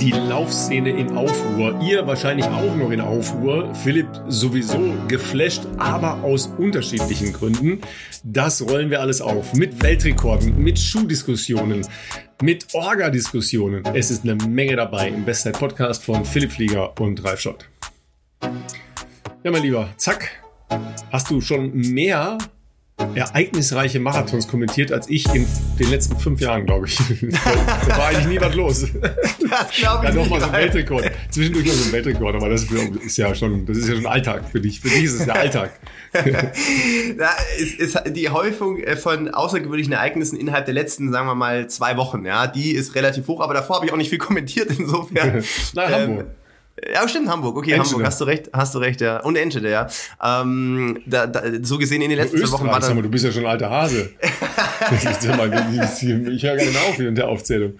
die Laufszene in Aufruhr. Ihr wahrscheinlich auch noch in Aufruhr. Philipp sowieso geflasht, aber aus unterschiedlichen Gründen. Das rollen wir alles auf. Mit Weltrekorden, mit Schuhdiskussionen, mit Orga-Diskussionen. Es ist eine Menge dabei im Bestzeit-Podcast von Philipp Flieger und Ralf Schott. Ja, mein Lieber, zack. Hast du schon mehr ereignisreiche Marathons kommentiert als ich in den letzten fünf Jahren, glaube ich. da war eigentlich nie was los. Das glaube ich. Ja, nochmal so ein Weltrekord. Zwischendurch noch so ein Weltrekord, aber das ist ja schon, das ist ja schon Alltag für dich. Für dich ist es ja Alltag. ja, es ist die Häufung äh, von außergewöhnlichen Ereignissen innerhalb der letzten, sagen wir mal, zwei Wochen, ja, die ist relativ hoch, aber davor habe ich auch nicht viel kommentiert, insofern. Na, Hamburg. Ähm, ja, stimmt, Hamburg. Okay, Enschede. Hamburg, hast du recht, hast du recht, ja. Und Enschede, ja. Ähm, da, da, so gesehen in den letzten zwei Wochen war dann... Mal, du bist ja schon ein alter Hase. ich höre gar nicht mehr auf in der Aufzählung.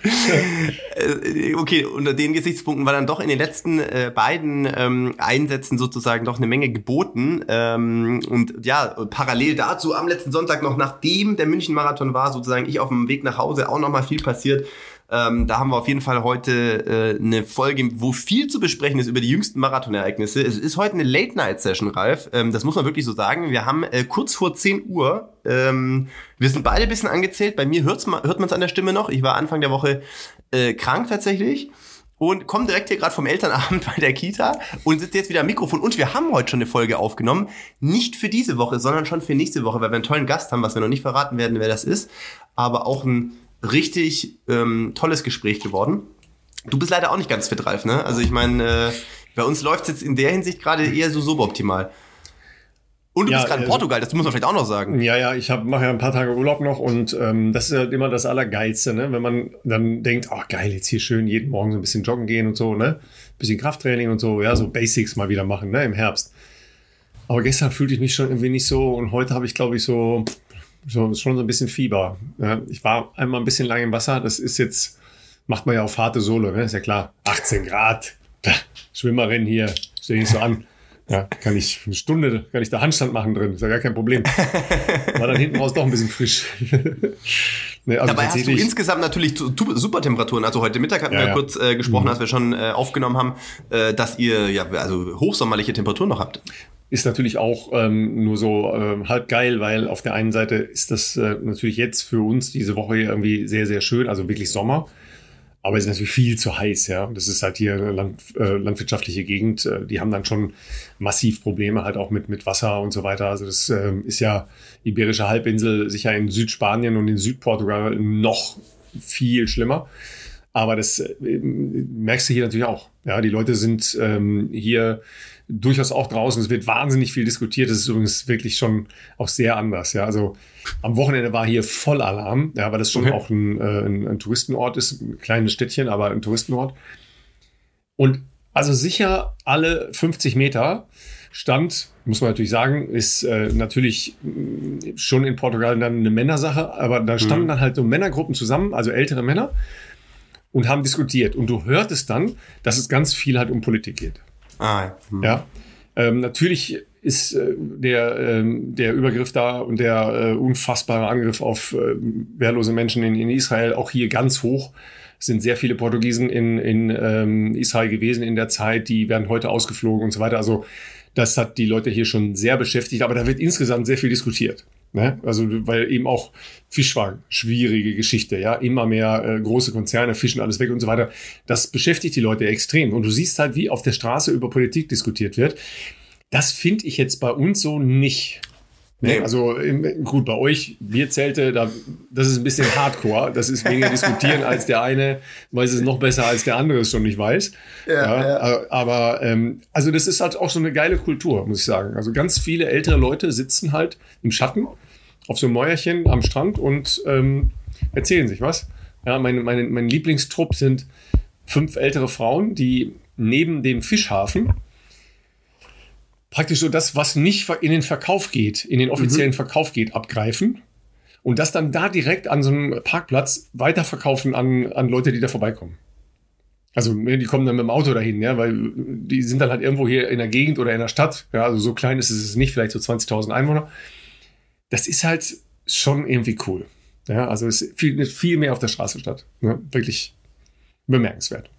Äh, okay, unter den Gesichtspunkten war dann doch in den letzten äh, beiden ähm, Einsätzen sozusagen doch eine Menge geboten. Ähm, und ja, parallel dazu am letzten Sonntag noch, nachdem der München-Marathon war, sozusagen ich auf dem Weg nach Hause auch nochmal viel passiert. Ähm, da haben wir auf jeden Fall heute äh, eine Folge, wo viel zu besprechen ist über die jüngsten Marathonereignisse. Es ist heute eine Late-Night-Session, Ralf. Ähm, das muss man wirklich so sagen. Wir haben äh, kurz vor 10 Uhr, ähm, wir sind beide ein bisschen angezählt. Bei mir hört's, hört man es an der Stimme noch. Ich war Anfang der Woche äh, krank tatsächlich und komme direkt hier gerade vom Elternabend bei der Kita und sitze jetzt wieder am Mikrofon. Und wir haben heute schon eine Folge aufgenommen. Nicht für diese Woche, sondern schon für nächste Woche, weil wir einen tollen Gast haben, was wir noch nicht verraten werden, wer das ist. Aber auch ein richtig ähm, tolles Gespräch geworden. Du bist leider auch nicht ganz fit, Ralf, ne? Also ich meine, äh, bei uns läuft es jetzt in der Hinsicht gerade eher so suboptimal. Und du ja, bist gerade in also Portugal, das muss man vielleicht auch noch sagen. Ja, ja, ich mache ja ein paar Tage Urlaub noch und ähm, das ist halt immer das Allergeilste, ne? wenn man dann denkt, ach geil, jetzt hier schön jeden Morgen so ein bisschen joggen gehen und so, ne? Bisschen Krafttraining und so, ja, so Basics mal wieder machen, ne? Im Herbst. Aber gestern fühlte ich mich schon irgendwie nicht so und heute habe ich, glaube ich, so, schon so ein bisschen Fieber. Ja, ich war einmal ein bisschen lang im Wasser. Das ist jetzt, macht man ja auf harte Sohle, ne? ist ja klar. 18 Grad, Schwimmerin hier, stehe ich so an. Ja, kann ich eine Stunde, kann ich da Handstand machen drin, ist ja gar kein Problem. War dann hinten raus doch ein bisschen frisch. ne, also Dabei hast du insgesamt natürlich super Temperaturen. Also heute Mittag hatten ja, wir ja. kurz äh, gesprochen, mhm. als wir schon äh, aufgenommen haben, äh, dass ihr ja also hochsommerliche Temperaturen noch habt ist natürlich auch ähm, nur so äh, halb geil, weil auf der einen Seite ist das äh, natürlich jetzt für uns diese Woche irgendwie sehr, sehr schön, also wirklich Sommer. Aber es ist natürlich viel zu heiß, ja. Das ist halt hier eine Land, äh, landwirtschaftliche Gegend. Äh, die haben dann schon massiv Probleme halt auch mit, mit Wasser und so weiter. Also das äh, ist ja Iberische Halbinsel, sicher in Südspanien und in Südportugal noch viel schlimmer. Aber das äh, merkst du hier natürlich auch. Ja, die Leute sind ähm, hier durchaus auch draußen. Es wird wahnsinnig viel diskutiert. Das ist übrigens wirklich schon auch sehr anders. Ja, also am Wochenende war hier voll Alarm, ja, weil das schon okay. auch ein, äh, ein, ein Touristenort ist, ein kleines Städtchen, aber ein Touristenort. Und also sicher alle 50 Meter stand, muss man natürlich sagen, ist äh, natürlich mm, schon in Portugal dann eine Männersache, aber da standen mhm. dann halt so Männergruppen zusammen, also ältere Männer, und haben diskutiert. Und du hörtest dann, dass es ganz viel halt um Politik geht. Ah, hm. ja. Ähm, natürlich ist äh, der, ähm, der Übergriff da und der äh, unfassbare Angriff auf äh, wehrlose Menschen in, in Israel auch hier ganz hoch. Es sind sehr viele Portugiesen in, in ähm, Israel gewesen in der Zeit, die werden heute ausgeflogen und so weiter. Also das hat die Leute hier schon sehr beschäftigt, aber da wird insgesamt sehr viel diskutiert. Ne? Also, weil eben auch Fischfang, schwierige Geschichte, ja, immer mehr äh, große Konzerne fischen alles weg und so weiter. Das beschäftigt die Leute extrem. Und du siehst halt, wie auf der Straße über Politik diskutiert wird. Das finde ich jetzt bei uns so nicht. Ne? Also gut, bei euch, Bierzelte, da, das ist ein bisschen Hardcore. Das ist weniger diskutieren, als der eine weiß es noch besser, als der andere es schon nicht weiß. Ja, ja, ja. Aber ähm, also das ist halt auch so eine geile Kultur, muss ich sagen. Also ganz viele ältere Leute sitzen halt im Schatten auf so einem Mäuerchen am Strand und ähm, erzählen sich was. Ja, meine, meine, mein Lieblingstrupp sind fünf ältere Frauen, die neben dem Fischhafen praktisch so das, was nicht in den Verkauf geht, in den offiziellen mhm. Verkauf geht, abgreifen und das dann da direkt an so einem Parkplatz weiterverkaufen an, an Leute, die da vorbeikommen. Also die kommen dann mit dem Auto dahin, ja, weil die sind dann halt irgendwo hier in der Gegend oder in der Stadt. Ja, also so klein ist es nicht, vielleicht so 20.000 Einwohner das ist halt schon irgendwie cool. Ja, also es findet viel mehr auf der Straße statt. Ja, wirklich bemerkenswert.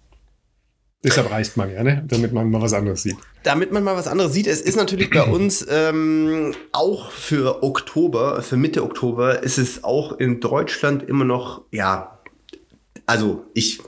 Deshalb reist man ja, ne? damit man mal was anderes sieht. Damit man mal was anderes sieht. Es ist natürlich bei uns ähm, auch für Oktober, für Mitte Oktober, ist es auch in Deutschland immer noch, ja, also ich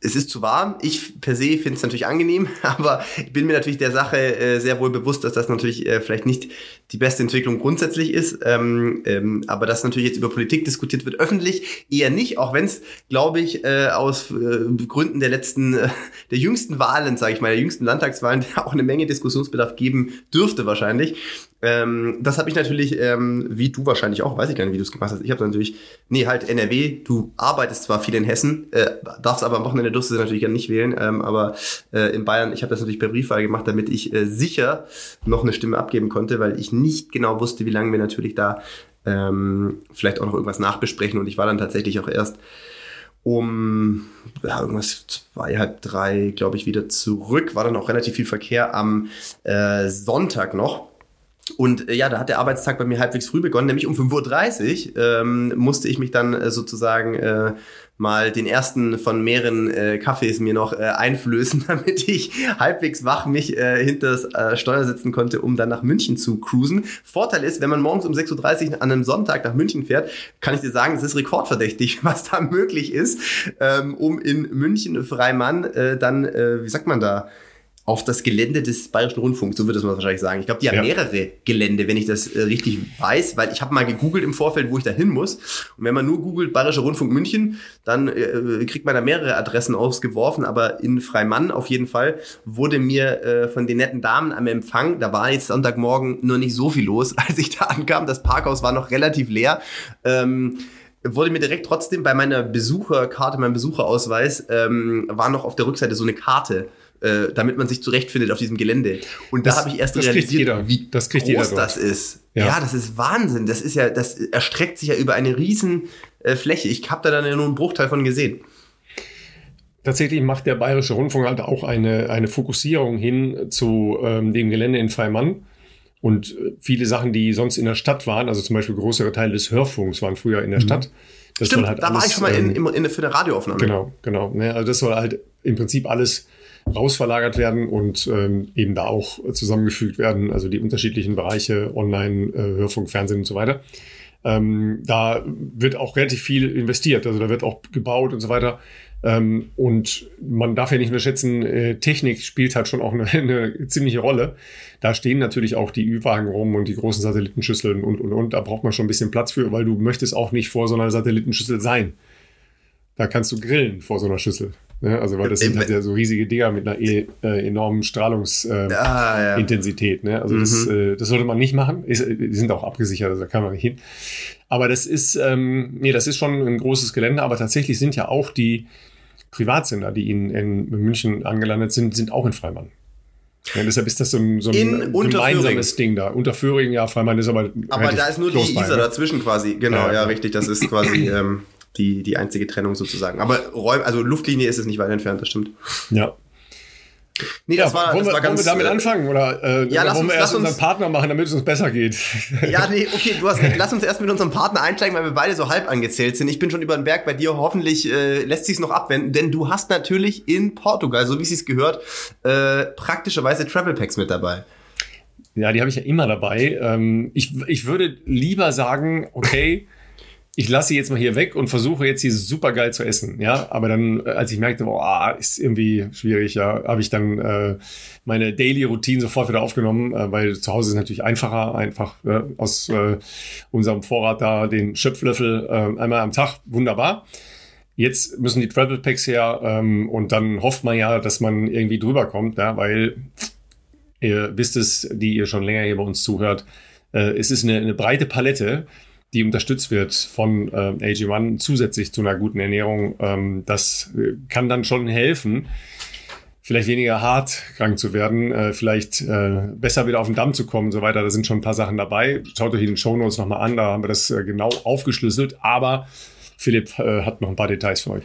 es ist zu warm. Ich per se finde es natürlich angenehm, aber ich bin mir natürlich der Sache äh, sehr wohl bewusst, dass das natürlich äh, vielleicht nicht die beste Entwicklung grundsätzlich ist. Ähm, ähm, aber dass natürlich jetzt über Politik diskutiert wird, öffentlich eher nicht, auch wenn es, glaube ich, äh, aus äh, Gründen der letzten, äh, der jüngsten Wahlen, sage ich mal, der jüngsten Landtagswahlen auch eine Menge Diskussionsbedarf geben dürfte wahrscheinlich. Ähm, das habe ich natürlich, ähm, wie du wahrscheinlich auch, weiß ich gar nicht, wie du es gemacht hast. Ich habe natürlich, nee, halt NRW, du arbeitest zwar viel in Hessen, äh, darfst aber am Wochenende durfst du natürlich gerne nicht wählen, ähm, aber äh, in Bayern, ich habe das natürlich per Briefwahl gemacht, damit ich äh, sicher noch eine Stimme abgeben konnte, weil ich nicht genau wusste, wie lange wir natürlich da ähm, vielleicht auch noch irgendwas nachbesprechen und ich war dann tatsächlich auch erst um ja, irgendwas zwei, halb drei, glaube ich, wieder zurück. War dann auch relativ viel Verkehr am äh, Sonntag noch. Und äh, ja, da hat der Arbeitstag bei mir halbwegs früh begonnen, nämlich um 5.30 Uhr ähm, musste ich mich dann äh, sozusagen äh, mal den ersten von mehreren äh, Kaffees mir noch äh, einflößen, damit ich halbwegs wach mich äh, hinter das äh, Steuer setzen konnte, um dann nach München zu cruisen. Vorteil ist, wenn man morgens um 6.30 Uhr an einem Sonntag nach München fährt, kann ich dir sagen, es ist rekordverdächtig, was da möglich ist, ähm, um in München Freimann äh, dann, äh, wie sagt man da, auf das Gelände des Bayerischen Rundfunks, so würde man wahrscheinlich sagen. Ich glaube, die haben ja. mehrere Gelände, wenn ich das äh, richtig weiß, weil ich habe mal gegoogelt im Vorfeld, wo ich da hin muss. Und wenn man nur googelt Bayerischer Rundfunk München, dann äh, kriegt man da mehrere Adressen ausgeworfen, aber in Freimann auf jeden Fall wurde mir äh, von den netten Damen am Empfang, da war jetzt Sonntagmorgen nur nicht so viel los, als ich da ankam. Das Parkhaus war noch relativ leer. Ähm, wurde mir direkt trotzdem bei meiner Besucherkarte, meinem Besucherausweis, ähm, war noch auf der Rückseite so eine Karte äh, damit man sich zurechtfindet auf diesem Gelände. Und da habe ich erst realisiert, wie das groß das ist. Ja. ja. das ist Wahnsinn. Das ist ja, das erstreckt sich ja über eine riesen äh, Fläche. Ich habe da dann ja nur einen Bruchteil von gesehen. Tatsächlich macht der Bayerische Rundfunk halt auch eine, eine Fokussierung hin zu ähm, dem Gelände in Freimann. Und äh, viele Sachen, die sonst in der Stadt waren, also zum Beispiel größere Teile des Hörfunks waren früher in der mhm. Stadt. Das Stimmt, halt da alles, war ich schon mal in, in, in, für eine Radioaufnahme. Genau, genau. Ne, also das soll halt im Prinzip alles rausverlagert werden und ähm, eben da auch zusammengefügt werden, also die unterschiedlichen Bereiche, Online, äh, Hörfunk, Fernsehen und so weiter. Ähm, da wird auch relativ viel investiert, also da wird auch gebaut und so weiter. Ähm, und man darf ja nicht unterschätzen, äh, Technik spielt halt schon auch eine, eine, ziemliche Rolle. Da stehen natürlich auch die Ü-Wagen rum und die großen Satellitenschüsseln und, und, und. Da braucht man schon ein bisschen Platz für, weil du möchtest auch nicht vor so einer Satellitenschüssel sein. Da kannst du grillen vor so einer Schüssel. Ne? Also, weil das sind halt ja so riesige Dinger mit einer e äh, enormen Strahlungsintensität. Äh, ah, ja. ne? Also, mhm. das, äh, das sollte man nicht machen. Ist, die sind auch abgesichert, also da kann man nicht hin. Aber das ist, ähm, nee, das ist schon ein großes Gelände, aber tatsächlich sind ja auch die Privatsender, die in, in München angelandet sind, sind auch in Freimann. Ja, deshalb ist das so ein, so ein gemeinsames Ding da. Unterföhring, ja, Freimann ist aber. Aber da ist nur die Isar ne? dazwischen quasi. Genau, ja, ja, richtig. Das ist quasi ähm, die, die einzige Trennung sozusagen. Aber Räum, also Luftlinie ist es nicht weit entfernt, das stimmt. Ja. Nee, das ja, war, wollen, das wir, war ganz, wollen wir damit äh, anfangen? Oder, äh, ja, oder wollen uns, wir erst unseren Partner machen, damit es uns besser geht? Ja, nee, okay, du hast recht. Lass uns erst mit unserem Partner einsteigen, weil wir beide so halb angezählt sind. Ich bin schon über den Berg bei dir. Hoffentlich äh, lässt sich noch abwenden, denn du hast natürlich in Portugal, so wie es sich gehört, äh, praktischerweise Travel Packs mit dabei. Ja, die habe ich ja immer dabei. Ähm, ich, ich würde lieber sagen, okay, ich lasse sie jetzt mal hier weg und versuche jetzt hier super geil zu essen. Ja, aber dann, äh, als ich merkte, boah, ist irgendwie schwierig, ja, habe ich dann äh, meine Daily Routine sofort wieder aufgenommen, äh, weil zu Hause ist es natürlich einfacher, einfach äh, aus äh, unserem Vorrat da den Schöpflöffel äh, einmal am Tag, wunderbar. Jetzt müssen die Travel Packs her ähm, und dann hofft man ja, dass man irgendwie drüber kommt, ja, weil ihr wisst es, die ihr schon länger hier bei uns zuhört, äh, es ist eine, eine breite Palette die unterstützt wird von äh, AG1 zusätzlich zu einer guten Ernährung, ähm, das äh, kann dann schon helfen, vielleicht weniger hart krank zu werden, äh, vielleicht äh, besser wieder auf den Damm zu kommen und so weiter. Da sind schon ein paar Sachen dabei. Schaut euch in den Show Notes nochmal an, da haben wir das äh, genau aufgeschlüsselt. Aber Philipp äh, hat noch ein paar Details für euch.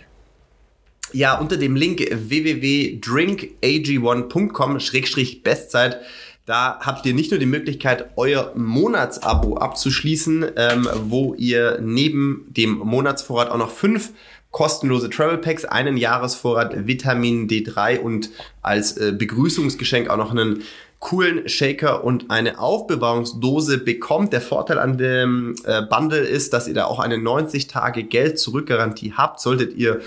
Ja, unter dem Link www.drinkag1.com-bestzeit da habt ihr nicht nur die Möglichkeit, euer Monatsabo abzuschließen, ähm, wo ihr neben dem Monatsvorrat auch noch fünf kostenlose Travel Packs, einen Jahresvorrat Vitamin D3 und als äh, Begrüßungsgeschenk auch noch einen coolen Shaker und eine Aufbewahrungsdose bekommt. Der Vorteil an dem äh, Bundle ist, dass ihr da auch eine 90 Tage Geld-Zurück-Garantie habt. Solltet ihr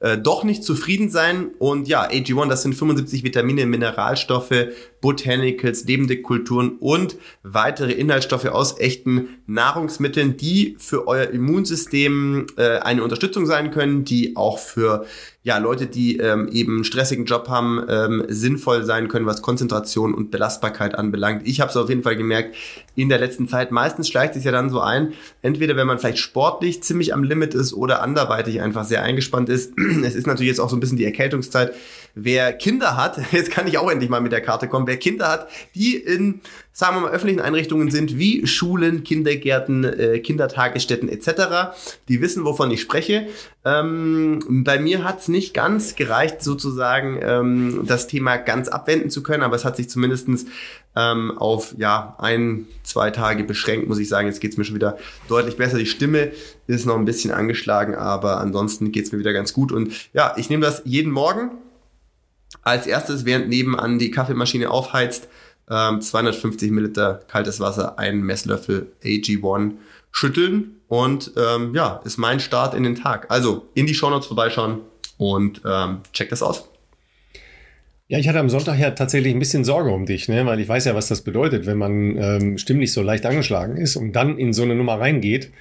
äh, doch nicht zufrieden sein. Und ja, AG1, das sind 75 Vitamine, Mineralstoffe, Botanicals, lebende Kulturen und weitere Inhaltsstoffe aus echten Nahrungsmitteln, die für euer Immunsystem äh, eine Unterstützung sein können, die auch für ja, Leute, die ähm, eben einen stressigen Job haben, ähm, sinnvoll sein können, was Konzentration und Belastbarkeit anbelangt. Ich habe es auf jeden Fall gemerkt in der letzten Zeit. Meistens schleicht sich ja dann so ein, entweder wenn man vielleicht sportlich ziemlich am Limit ist oder anderweitig einfach sehr eingespannt ist. Es ist natürlich jetzt auch so ein bisschen die Erkältungszeit. Wer Kinder hat, jetzt kann ich auch endlich mal mit der Karte kommen, wer Kinder hat, die in, sagen wir mal, öffentlichen Einrichtungen sind, wie Schulen, Kindergärten, äh, Kindertagesstätten etc., die wissen, wovon ich spreche. Ähm, bei mir hat's nicht ganz gereicht, sozusagen ähm, das Thema ganz abwenden zu können, aber es hat sich zumindestens ähm, auf ja ein, zwei Tage beschränkt, muss ich sagen. Jetzt geht's mir schon wieder deutlich besser. Die Stimme ist noch ein bisschen angeschlagen, aber ansonsten geht's mir wieder ganz gut. Und ja, ich nehme das jeden Morgen als erstes, während nebenan die Kaffeemaschine aufheizt, ähm, 250 Milliliter kaltes Wasser, einen Messlöffel AG1 schütteln und ähm, ja, ist mein Start in den Tag. Also in die Shownotes vorbeischauen und ähm, check das aus. Ja, ich hatte am Sonntag ja tatsächlich ein bisschen Sorge um dich, ne? weil ich weiß ja, was das bedeutet, wenn man ähm, stimmlich so leicht angeschlagen ist und dann in so eine Nummer reingeht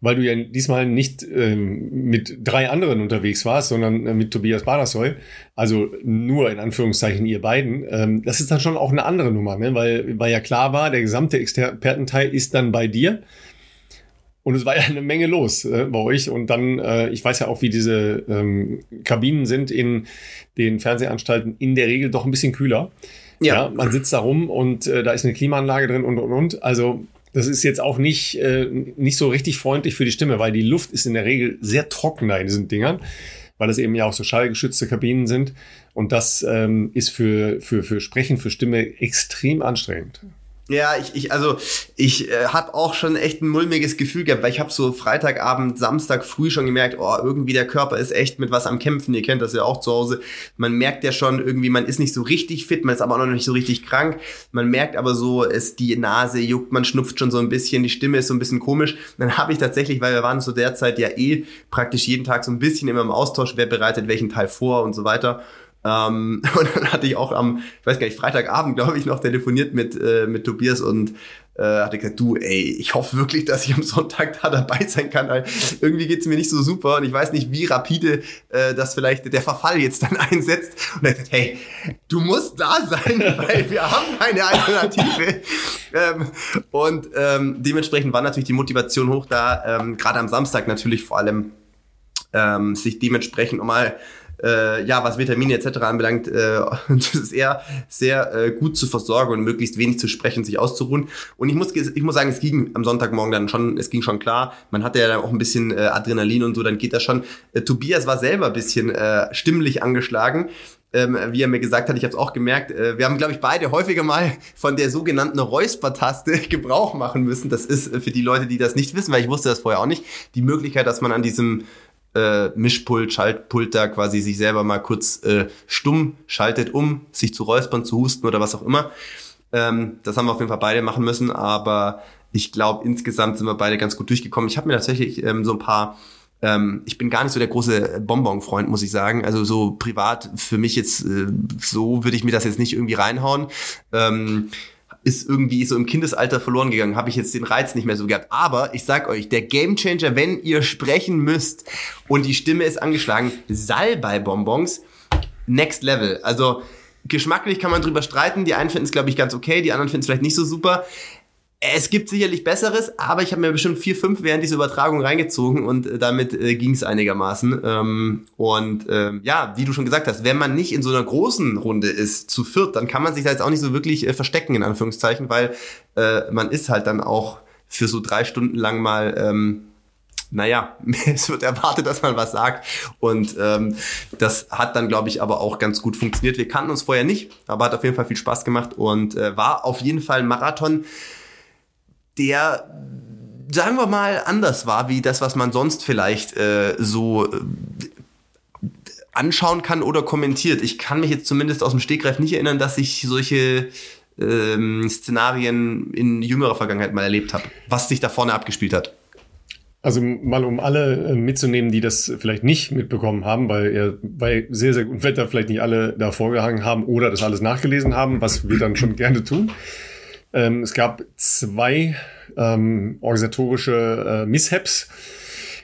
weil du ja diesmal nicht ähm, mit drei anderen unterwegs warst, sondern äh, mit Tobias Badersoy, also nur in Anführungszeichen ihr beiden, ähm, das ist dann schon auch eine andere Nummer, ne? weil, weil ja klar war, der gesamte Expertenteil ist dann bei dir. Und es war ja eine Menge los äh, bei euch. Und dann, äh, ich weiß ja auch, wie diese ähm, Kabinen sind in den Fernsehanstalten in der Regel doch ein bisschen kühler. Ja. ja man sitzt da rum und äh, da ist eine Klimaanlage drin und und und. Also das ist jetzt auch nicht, äh, nicht so richtig freundlich für die Stimme, weil die Luft ist in der Regel sehr trocken da in diesen Dingern, weil es eben ja auch so schallgeschützte Kabinen sind. Und das ähm, ist für, für, für Sprechen, für Stimme extrem anstrengend. Ja, ich, ich also ich äh, habe auch schon echt ein mulmiges Gefühl gehabt, weil ich habe so Freitagabend, Samstag früh schon gemerkt, oh, irgendwie der Körper ist echt mit was am Kämpfen. Ihr kennt das ja auch zu Hause. Man merkt ja schon irgendwie, man ist nicht so richtig fit, man ist aber auch noch nicht so richtig krank. Man merkt aber so, es die Nase juckt, man schnupft schon so ein bisschen, die Stimme ist so ein bisschen komisch. Dann habe ich tatsächlich, weil wir waren zu der Zeit ja eh praktisch jeden Tag so ein bisschen immer im Austausch, wer bereitet welchen Teil vor und so weiter. Ähm, und dann hatte ich auch am, ich weiß gar nicht, Freitagabend, glaube ich, noch telefoniert mit, äh, mit Tobias und äh, hatte gesagt, du, ey, ich hoffe wirklich, dass ich am Sonntag da dabei sein kann, weil irgendwie geht's mir nicht so super und ich weiß nicht, wie rapide äh, das vielleicht der Verfall jetzt dann einsetzt. Und er hat gesagt, hey, du musst da sein, weil wir haben keine Alternative. ähm, und ähm, dementsprechend war natürlich die Motivation hoch da, ähm, gerade am Samstag natürlich vor allem ähm, sich dementsprechend nochmal äh, ja, was Vitamine etc. anbelangt, äh, das ist eher sehr äh, gut zu versorgen und möglichst wenig zu sprechen, sich auszuruhen. Und ich muss, ich muss sagen, es ging am Sonntagmorgen dann schon, es ging schon klar. Man hatte ja dann auch ein bisschen äh, Adrenalin und so, dann geht das schon. Äh, Tobias war selber ein bisschen äh, stimmlich angeschlagen. Ähm, wie er mir gesagt hat, ich habe es auch gemerkt, äh, wir haben, glaube ich, beide häufiger mal von der sogenannten Räuspertaste Gebrauch machen müssen. Das ist äh, für die Leute, die das nicht wissen, weil ich wusste das vorher auch nicht, die Möglichkeit, dass man an diesem äh, Mischpult, Schaltpult da quasi sich selber mal kurz äh, stumm schaltet, um sich zu räuspern, zu husten oder was auch immer. Ähm, das haben wir auf jeden Fall beide machen müssen, aber ich glaube, insgesamt sind wir beide ganz gut durchgekommen. Ich habe mir tatsächlich ähm, so ein paar ähm, ich bin gar nicht so der große Bonbon-Freund, muss ich sagen. Also so privat für mich jetzt, äh, so würde ich mir das jetzt nicht irgendwie reinhauen. Ist irgendwie so im Kindesalter verloren gegangen, habe ich jetzt den Reiz nicht mehr so gehabt. Aber ich sag euch, der Gamechanger, wenn ihr sprechen müsst und die Stimme ist angeschlagen, Salbei-Bonbons, next level. Also geschmacklich kann man drüber streiten. Die einen finden es, glaube ich, ganz okay, die anderen finden es vielleicht nicht so super. Es gibt sicherlich Besseres, aber ich habe mir bestimmt vier, fünf während dieser Übertragung reingezogen und äh, damit äh, ging es einigermaßen. Ähm, und äh, ja, wie du schon gesagt hast, wenn man nicht in so einer großen Runde ist, zu viert, dann kann man sich da jetzt auch nicht so wirklich äh, verstecken, in Anführungszeichen, weil äh, man ist halt dann auch für so drei Stunden lang mal... Ähm, naja, es wird erwartet, dass man was sagt. Und ähm, das hat dann, glaube ich, aber auch ganz gut funktioniert. Wir kannten uns vorher nicht, aber hat auf jeden Fall viel Spaß gemacht und äh, war auf jeden Fall ein Marathon, der sagen wir mal, anders war, wie das, was man sonst vielleicht äh, so äh, anschauen kann oder kommentiert. Ich kann mich jetzt zumindest aus dem Stegreif nicht erinnern, dass ich solche ähm, Szenarien in jüngerer Vergangenheit mal erlebt habe, was sich da vorne abgespielt hat. Also mal um alle äh, mitzunehmen, die das vielleicht nicht mitbekommen haben, weil ja bei sehr, sehr gutem Wetter vielleicht nicht alle da vorgehangen haben oder das alles nachgelesen haben, was wir dann schon gerne tun. Ähm, es gab zwei ähm, organisatorische äh, Mishaps,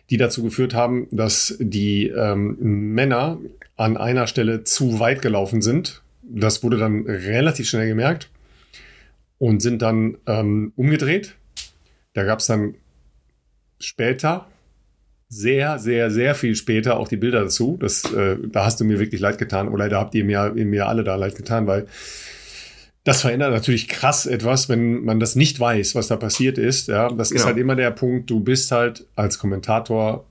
die dazu geführt haben, dass die ähm, Männer an einer Stelle zu weit gelaufen sind. Das wurde dann relativ schnell gemerkt und sind dann ähm, umgedreht. Da gab es dann später, sehr, sehr, sehr viel später auch die Bilder dazu. Das, äh, da hast du mir wirklich leid getan oder da habt ihr mir, mir alle da leid getan, weil das verändert natürlich krass etwas, wenn man das nicht weiß, was da passiert ist. Ja, das ist halt immer der Punkt, du bist halt als Kommentator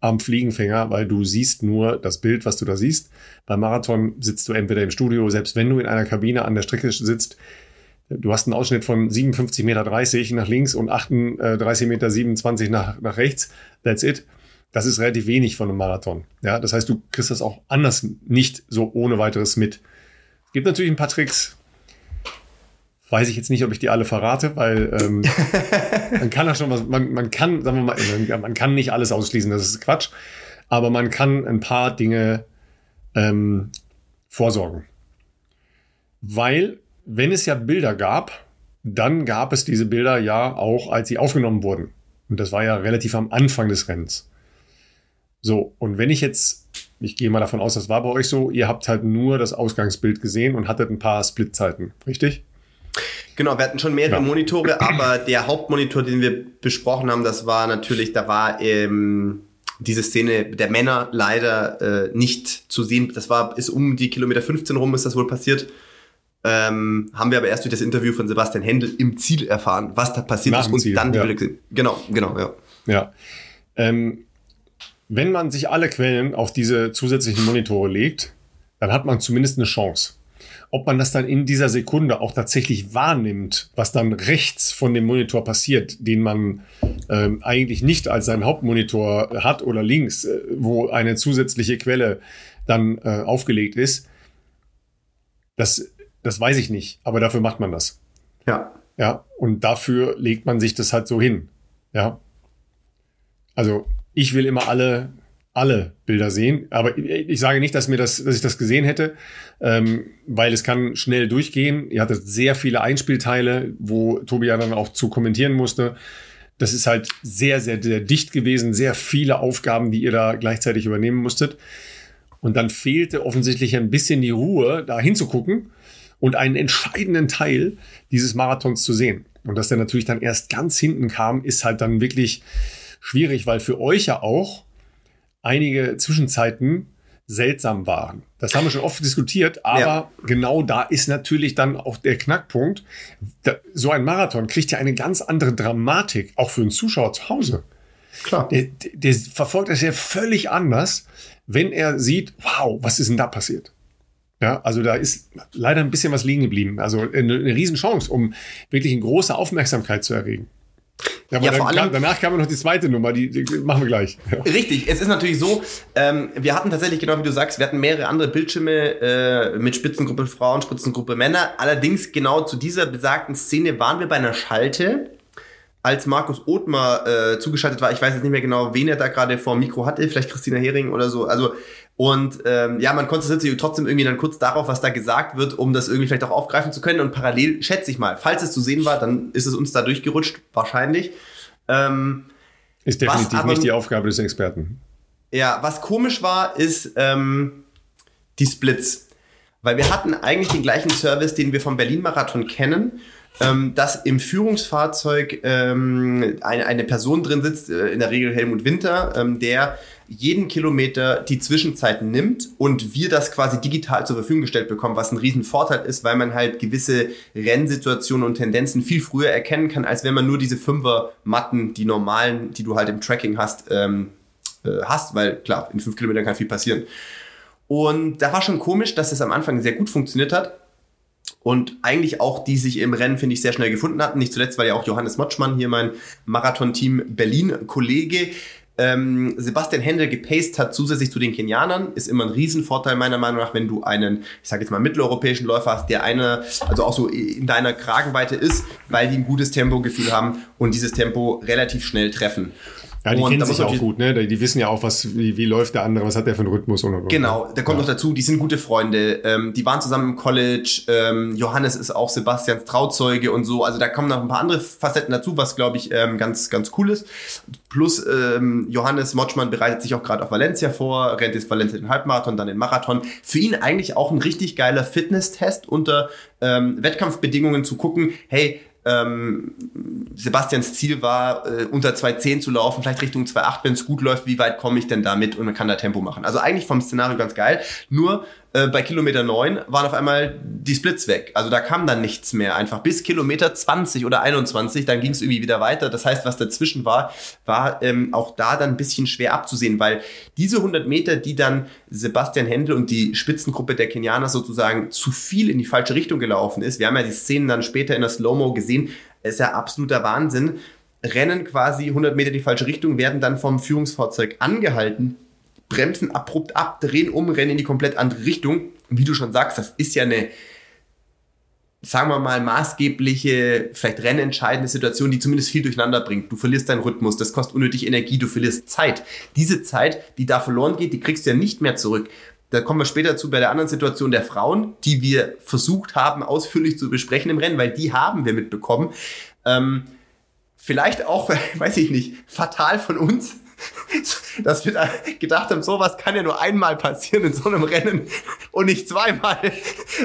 am Fliegenfänger, weil du siehst nur das Bild, was du da siehst. Beim Marathon sitzt du entweder im Studio, selbst wenn du in einer Kabine an der Strecke sitzt, du hast einen Ausschnitt von 57,30 Meter nach links und 38,27 Meter nach, nach rechts. That's it. Das ist relativ wenig von einem Marathon. Ja, das heißt, du kriegst das auch anders nicht so ohne weiteres mit. Es gibt natürlich ein paar Tricks, weiß ich jetzt nicht, ob ich die alle verrate, weil ähm, man kann da schon was, man, man kann, sagen wir mal, man kann nicht alles ausschließen, das ist Quatsch, aber man kann ein paar Dinge ähm, vorsorgen. Weil, wenn es ja Bilder gab, dann gab es diese Bilder ja auch, als sie aufgenommen wurden. Und das war ja relativ am Anfang des Rennens. So, und wenn ich jetzt, ich gehe mal davon aus, das war bei euch so, ihr habt halt nur das Ausgangsbild gesehen und hattet ein paar Splitzeiten, richtig? Genau, wir hatten schon mehrere ja. Monitore, aber der Hauptmonitor, den wir besprochen haben, das war natürlich, da war ähm, diese Szene der Männer leider äh, nicht zu sehen. Das war, ist um die Kilometer 15 rum, ist das wohl passiert. Ähm, haben wir aber erst durch das Interview von Sebastian Händel im Ziel erfahren, was da passiert Nach ist und Ziel, dann die ja. Bilder. Genau, genau, ja. Ja. Ähm, wenn man sich alle Quellen auf diese zusätzlichen Monitore legt, dann hat man zumindest eine Chance. Ob man das dann in dieser Sekunde auch tatsächlich wahrnimmt, was dann rechts von dem Monitor passiert, den man ähm, eigentlich nicht als seinen Hauptmonitor hat oder links, äh, wo eine zusätzliche Quelle dann äh, aufgelegt ist, das, das weiß ich nicht. Aber dafür macht man das. Ja. Ja. Und dafür legt man sich das halt so hin. Ja. Also ich will immer alle alle Bilder sehen. Aber ich sage nicht, dass mir das, dass ich das gesehen hätte, ähm, weil es kann schnell durchgehen. Ihr hattet sehr viele Einspielteile, wo Tobi ja dann auch zu kommentieren musste. Das ist halt sehr, sehr, sehr dicht gewesen, sehr viele Aufgaben, die ihr da gleichzeitig übernehmen musstet. Und dann fehlte offensichtlich ein bisschen die Ruhe, da hinzugucken und einen entscheidenden Teil dieses Marathons zu sehen. Und dass der natürlich dann erst ganz hinten kam, ist halt dann wirklich schwierig, weil für euch ja auch einige Zwischenzeiten seltsam waren. Das haben wir schon oft diskutiert, aber ja. genau da ist natürlich dann auch der Knackpunkt. Da, so ein Marathon kriegt ja eine ganz andere Dramatik, auch für einen Zuschauer zu Hause. Klar. Der, der verfolgt das ja völlig anders, wenn er sieht, wow, was ist denn da passiert? Ja, also da ist leider ein bisschen was liegen geblieben. Also eine, eine Riesenchance, um wirklich eine große Aufmerksamkeit zu erregen. Ja, ja vor allem, kam, danach kam noch die zweite Nummer, die, die machen wir gleich. Ja. Richtig, es ist natürlich so, ähm, wir hatten tatsächlich, genau wie du sagst, wir hatten mehrere andere Bildschirme äh, mit Spitzengruppe Frauen, Spitzengruppe Männer. Allerdings genau zu dieser besagten Szene waren wir bei einer Schalte, als Markus Othmar äh, zugeschaltet war. Ich weiß jetzt nicht mehr genau, wen er da gerade vor dem Mikro hatte, vielleicht Christina Hering oder so. Also und ähm, ja, man konzentriert sich trotzdem irgendwie dann kurz darauf, was da gesagt wird, um das irgendwie vielleicht auch aufgreifen zu können. Und parallel schätze ich mal, falls es zu sehen war, dann ist es uns da durchgerutscht, wahrscheinlich. Ähm, ist definitiv aber, nicht die Aufgabe des Experten. Ja, was komisch war, ist ähm, die Splits. Weil wir hatten eigentlich den gleichen Service, den wir vom Berlin-Marathon kennen ähm, dass im Führungsfahrzeug ähm, eine, eine Person drin sitzt, äh, in der Regel Helmut Winter, ähm, der jeden Kilometer die Zwischenzeiten nimmt und wir das quasi digital zur Verfügung gestellt bekommen, was ein riesen Vorteil ist, weil man halt gewisse Rennsituationen und Tendenzen viel früher erkennen kann, als wenn man nur diese Fünfer-Matten, die normalen, die du halt im Tracking hast, ähm, äh, hast, weil klar, in fünf Kilometern kann viel passieren. Und da war schon komisch, dass es am Anfang sehr gut funktioniert hat und eigentlich auch die sich im Rennen, finde ich, sehr schnell gefunden hatten. Nicht zuletzt, weil ja auch Johannes Motschmann, hier mein Marathon-Team Berlin-Kollege, ähm, Sebastian Händel gepaced hat zusätzlich zu den Kenianern, ist immer ein Riesenvorteil meiner Meinung nach, wenn du einen, ich sage jetzt mal mitteleuropäischen Läufer hast, der eine, also auch so in deiner Kragenweite ist, weil die ein gutes Tempogefühl haben und dieses Tempo relativ schnell treffen. Ja, die und kennen sich auch gut, ne? Die wissen ja auch, was, wie, wie läuft der andere, was hat der für einen Rhythmus und, und, Genau, da kommt ja. noch dazu, die sind gute Freunde, ähm, die waren zusammen im College, ähm, Johannes ist auch Sebastians Trauzeuge und so, also da kommen noch ein paar andere Facetten dazu, was glaube ich ähm, ganz, ganz cool ist. Plus ähm, Johannes Motschmann bereitet sich auch gerade auf Valencia vor, rennt jetzt Valencia den Halbmarathon, dann den Marathon. Für ihn eigentlich auch ein richtig geiler Fitnesstest unter ähm, Wettkampfbedingungen zu gucken, hey, ähm, Sebastians Ziel war, äh, unter 2,10 zu laufen, vielleicht Richtung 2,8, wenn es gut läuft, wie weit komme ich denn damit und man kann da Tempo machen. Also eigentlich vom Szenario ganz geil. Nur äh, bei Kilometer 9 waren auf einmal die Splits weg. Also da kam dann nichts mehr. Einfach bis Kilometer 20 oder 21, dann ging es irgendwie wieder weiter. Das heißt, was dazwischen war, war ähm, auch da dann ein bisschen schwer abzusehen, weil diese 100 Meter, die dann Sebastian Händel und die Spitzengruppe der Kenianer sozusagen zu viel in die falsche Richtung gelaufen ist. Wir haben ja die Szenen dann später in der Slow-Mo gesehen. ist ja absoluter Wahnsinn. Rennen quasi 100 Meter in die falsche Richtung, werden dann vom Führungsfahrzeug angehalten, bremsen abrupt ab, drehen um, rennen in die komplett andere Richtung. Wie du schon sagst, das ist ja eine, sagen wir mal, maßgebliche, vielleicht rennentscheidende Situation, die zumindest viel durcheinander bringt. Du verlierst deinen Rhythmus, das kostet unnötig Energie, du verlierst Zeit. Diese Zeit, die da verloren geht, die kriegst du ja nicht mehr zurück. Da kommen wir später zu bei der anderen Situation der Frauen, die wir versucht haben, ausführlich zu besprechen im Rennen, weil die haben wir mitbekommen. Ähm, vielleicht auch, weiß ich nicht, fatal von uns, dass wir da gedacht haben, sowas kann ja nur einmal passieren in so einem Rennen und nicht zweimal.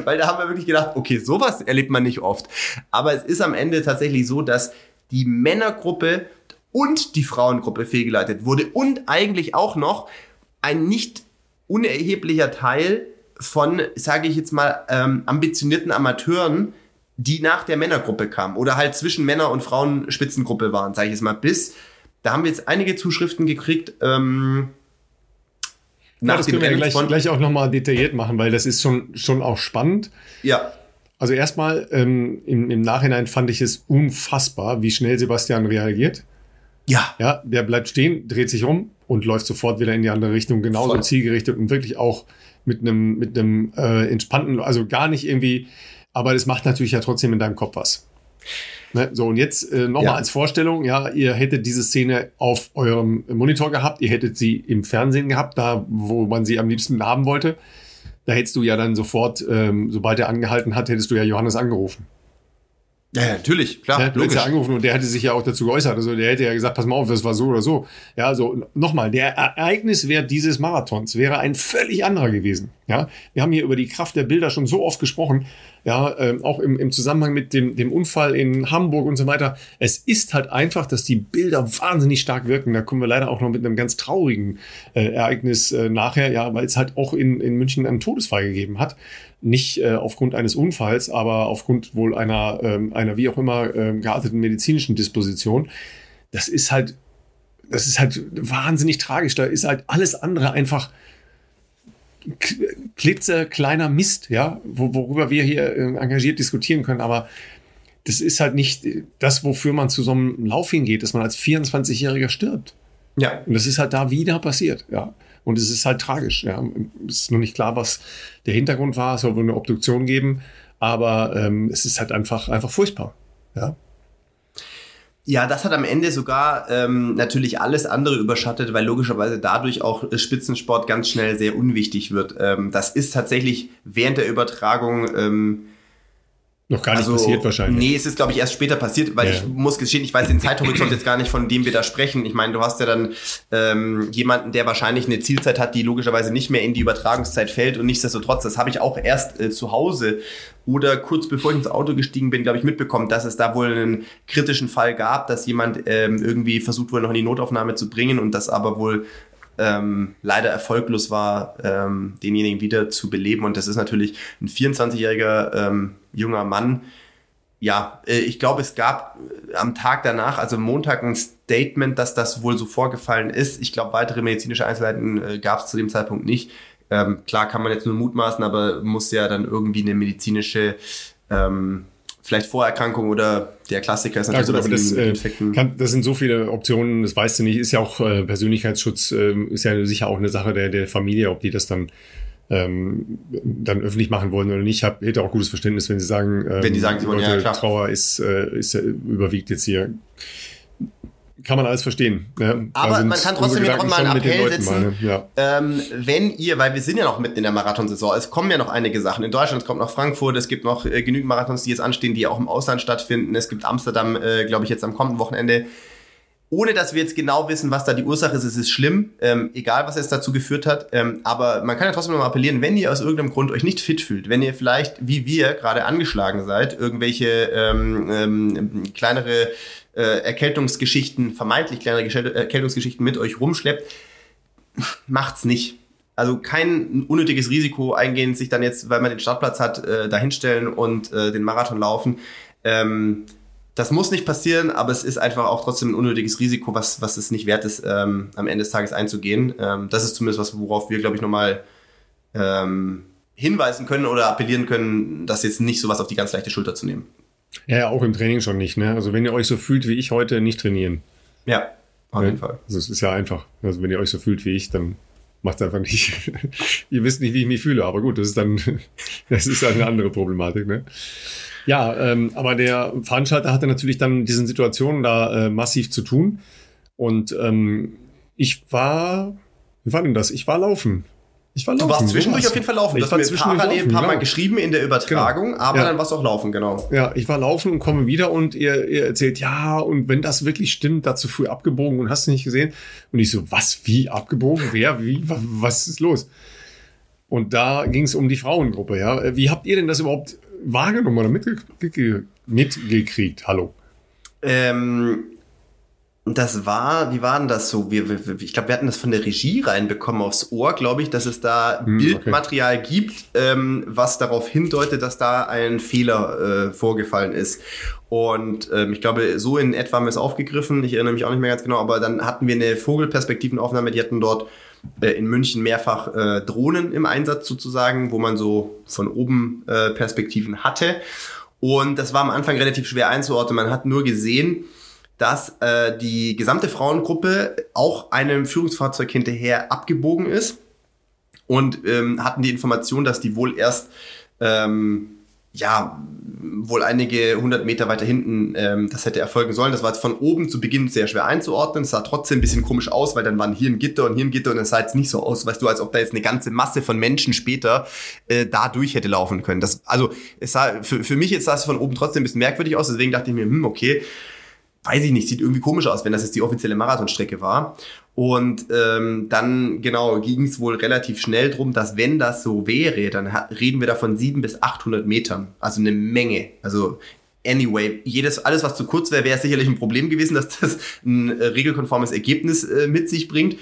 Weil da haben wir wirklich gedacht, okay, sowas erlebt man nicht oft. Aber es ist am Ende tatsächlich so, dass die Männergruppe und die Frauengruppe fehlgeleitet wurde und eigentlich auch noch ein nicht unerheblicher Teil von, sage ich jetzt mal, ähm, ambitionierten Amateuren, die nach der Männergruppe kamen oder halt zwischen Männer- und Frauenspitzengruppe waren, sage ich jetzt mal, bis da haben wir jetzt einige Zuschriften gekriegt. Ähm, nach ja, das können wir gleich, gleich auch nochmal detailliert machen, weil das ist schon, schon auch spannend. Ja. Also erstmal, ähm, im, im Nachhinein fand ich es unfassbar, wie schnell Sebastian reagiert. Ja. Ja, der bleibt stehen, dreht sich um und läuft sofort wieder in die andere Richtung, genauso Voll. zielgerichtet und wirklich auch mit einem, mit einem äh, entspannten, also gar nicht irgendwie, aber das macht natürlich ja trotzdem in deinem Kopf was. Ne? So, und jetzt äh, nochmal ja. als Vorstellung, ja, ihr hättet diese Szene auf eurem Monitor gehabt, ihr hättet sie im Fernsehen gehabt, da wo man sie am liebsten haben wollte. Da hättest du ja dann sofort, ähm, sobald er angehalten hat, hättest du ja Johannes angerufen. Ja, natürlich, klar. Ja, du hättest ja angerufen und der hätte sich ja auch dazu geäußert. Also der hätte ja gesagt, pass mal auf, das war so oder so. Ja, so nochmal, der Ereigniswert dieses Marathons wäre ein völlig anderer gewesen. Ja, wir haben hier über die Kraft der Bilder schon so oft gesprochen. Ja, ähm, auch im, im Zusammenhang mit dem, dem Unfall in Hamburg und so weiter. Es ist halt einfach, dass die Bilder wahnsinnig stark wirken. Da kommen wir leider auch noch mit einem ganz traurigen äh, Ereignis äh, nachher, ja, weil es halt auch in, in München einen Todesfall gegeben hat nicht äh, aufgrund eines Unfalls, aber aufgrund wohl einer, ähm, einer wie auch immer ähm, gearteten medizinischen Disposition. Das ist halt, das ist halt wahnsinnig tragisch. Da ist halt alles andere einfach klitzekleiner Mist, ja, worüber wir hier äh, engagiert diskutieren können, aber das ist halt nicht das, wofür man zu so einem Lauf hingeht, dass man als 24-Jähriger stirbt. Ja. Und das ist halt da wieder passiert, ja. Und es ist halt tragisch. Ja. Es ist noch nicht klar, was der Hintergrund war. Es soll wohl eine Obduktion geben. Aber ähm, es ist halt einfach, einfach furchtbar. Ja. Ja, das hat am Ende sogar ähm, natürlich alles andere überschattet, weil logischerweise dadurch auch Spitzensport ganz schnell sehr unwichtig wird. Ähm, das ist tatsächlich während der Übertragung ähm, noch gar nicht also, passiert wahrscheinlich. Nee, es ist, glaube ich, erst später passiert, weil ja. ich muss geschehen, ich weiß den Zeithorizont jetzt gar nicht, von dem wir da sprechen. Ich meine, du hast ja dann ähm, jemanden, der wahrscheinlich eine Zielzeit hat, die logischerweise nicht mehr in die Übertragungszeit fällt und nichtsdestotrotz, das habe ich auch erst äh, zu Hause oder kurz bevor ich ins Auto gestiegen bin, glaube ich, mitbekommen, dass es da wohl einen kritischen Fall gab, dass jemand ähm, irgendwie versucht wurde, noch in die Notaufnahme zu bringen und das aber wohl ähm, leider erfolglos war, ähm, denjenigen wieder zu beleben. Und das ist natürlich ein 24-jähriger ähm, junger Mann. Ja, äh, ich glaube, es gab äh, am Tag danach, also Montag, ein Statement, dass das wohl so vorgefallen ist. Ich glaube, weitere medizinische Einzelheiten äh, gab es zu dem Zeitpunkt nicht. Ähm, klar kann man jetzt nur mutmaßen, aber muss ja dann irgendwie eine medizinische ähm, vielleicht Vorerkrankung oder der Klassiker ist natürlich ja, gut, so, dass das, äh, kann, das sind so viele Optionen, das weißt du nicht. Ist ja auch äh, Persönlichkeitsschutz, äh, ist ja sicher auch eine Sache der, der Familie, ob die das dann ähm, dann öffentlich machen wollen oder nicht. Ich hab, hätte auch gutes Verständnis, wenn sie sagen, ähm, wenn die sagen, sie wollen, ja, klar. Trauer ist, äh, ist überwiegt jetzt hier kann man alles verstehen. Ja, Aber man kann trotzdem noch mal einen Appell setzen, ja. ähm, wenn ihr, weil wir sind ja noch mitten in der Marathonsaison, es kommen ja noch einige Sachen. In Deutschland kommt noch Frankfurt, es gibt noch äh, genügend Marathons, die jetzt anstehen, die auch im Ausland stattfinden. Es gibt Amsterdam, äh, glaube ich, jetzt am kommenden Wochenende. Ohne dass wir jetzt genau wissen, was da die Ursache ist, es ist schlimm, ähm, egal was es dazu geführt hat. Ähm, aber man kann ja trotzdem noch mal appellieren, wenn ihr aus irgendeinem Grund euch nicht fit fühlt, wenn ihr vielleicht, wie wir, gerade angeschlagen seid, irgendwelche ähm, ähm, kleinere äh, Erkältungsgeschichten, vermeintlich kleinere Erkältungsgeschichten mit euch rumschleppt, macht's nicht. Also kein unnötiges Risiko eingehen, sich dann jetzt, weil man den Startplatz hat, äh, dahinstellen und äh, den Marathon laufen. Ähm, das muss nicht passieren, aber es ist einfach auch trotzdem ein unnötiges Risiko, was, was es nicht wert ist, ähm, am Ende des Tages einzugehen. Ähm, das ist zumindest was, worauf wir, glaube ich, nochmal ähm, hinweisen können oder appellieren können, das jetzt nicht sowas auf die ganz leichte Schulter zu nehmen. Ja, auch im Training schon nicht. Ne? Also wenn ihr euch so fühlt wie ich heute, nicht trainieren. Ja, auf jeden Fall. Also es ist ja einfach. Also wenn ihr euch so fühlt wie ich, dann macht es einfach nicht. ihr wisst nicht, wie ich mich fühle, aber gut, das ist dann, das ist eine andere Problematik. Ne? Ja, ähm, aber der Veranstalter hatte natürlich dann diesen Situationen da äh, massiv zu tun. Und ähm, ich war, wie war denn das? Ich war laufen. Ich war laufen. Du warst zwischendurch auf jeden Fall laufen. Das war zwischendurch parallel ein paar Mal genau. geschrieben in der Übertragung, genau. aber ja. dann warst du auch laufen, genau. Ja, ich war laufen und komme wieder und ihr, ihr erzählt, ja, und wenn das wirklich stimmt, dazu früh abgebogen und hast du nicht gesehen. Und ich so, was, wie abgebogen? Wer, wie, was ist los? Und da ging es um die Frauengruppe, ja. Wie habt ihr denn das überhaupt wahrgenommen oder mitgekriegt? mitgekriegt? Hallo. Ähm, das war, wie war denn das so? Wir, wir, ich glaube, wir hatten das von der Regie reinbekommen aufs Ohr, glaube ich, dass es da hm, Bildmaterial okay. gibt, ähm, was darauf hindeutet, dass da ein Fehler äh, vorgefallen ist. Und ähm, ich glaube, so in etwa haben wir es aufgegriffen. Ich erinnere mich auch nicht mehr ganz genau, aber dann hatten wir eine Vogelperspektivenaufnahme, die hatten dort äh, in München mehrfach äh, Drohnen im Einsatz sozusagen, wo man so von oben äh, Perspektiven hatte. Und das war am Anfang relativ schwer einzuordnen. Man hat nur gesehen, dass äh, die gesamte Frauengruppe auch einem Führungsfahrzeug hinterher abgebogen ist und ähm, hatten die Information, dass die wohl erst ähm, ja, wohl einige hundert Meter weiter hinten ähm, das hätte erfolgen sollen. Das war jetzt von oben zu Beginn sehr schwer einzuordnen. Es sah trotzdem ein bisschen komisch aus, weil dann waren hier ein Gitter und hier ein Gitter und es sah jetzt nicht so aus, weißt du, als ob da jetzt eine ganze Masse von Menschen später äh, da durch hätte laufen können. Das, also es sah für, für mich jetzt sah es von oben trotzdem ein bisschen merkwürdig aus, deswegen dachte ich mir, hm, okay, weiß ich nicht, sieht irgendwie komisch aus, wenn das jetzt die offizielle Marathonstrecke war. Und ähm, dann, genau, ging es wohl relativ schnell drum, dass wenn das so wäre, dann reden wir da von 700 bis 800 Metern. Also eine Menge. Also anyway, jedes, alles, was zu kurz wäre, wäre sicherlich ein Problem gewesen, dass das ein äh, regelkonformes Ergebnis äh, mit sich bringt.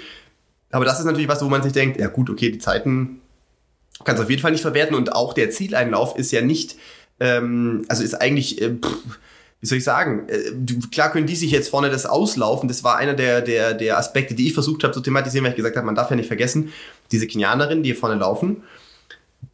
Aber das ist natürlich was, wo man sich denkt, ja gut, okay, die Zeiten kannst du auf jeden Fall nicht verwerten. Und auch der Zieleinlauf ist ja nicht, ähm, also ist eigentlich... Äh, pff, wie soll ich sagen, äh, klar können die sich jetzt vorne das auslaufen. Das war einer der, der, der Aspekte, die ich versucht habe zu thematisieren, weil ich gesagt habe, man darf ja nicht vergessen, diese Kenianerinnen, die hier vorne laufen,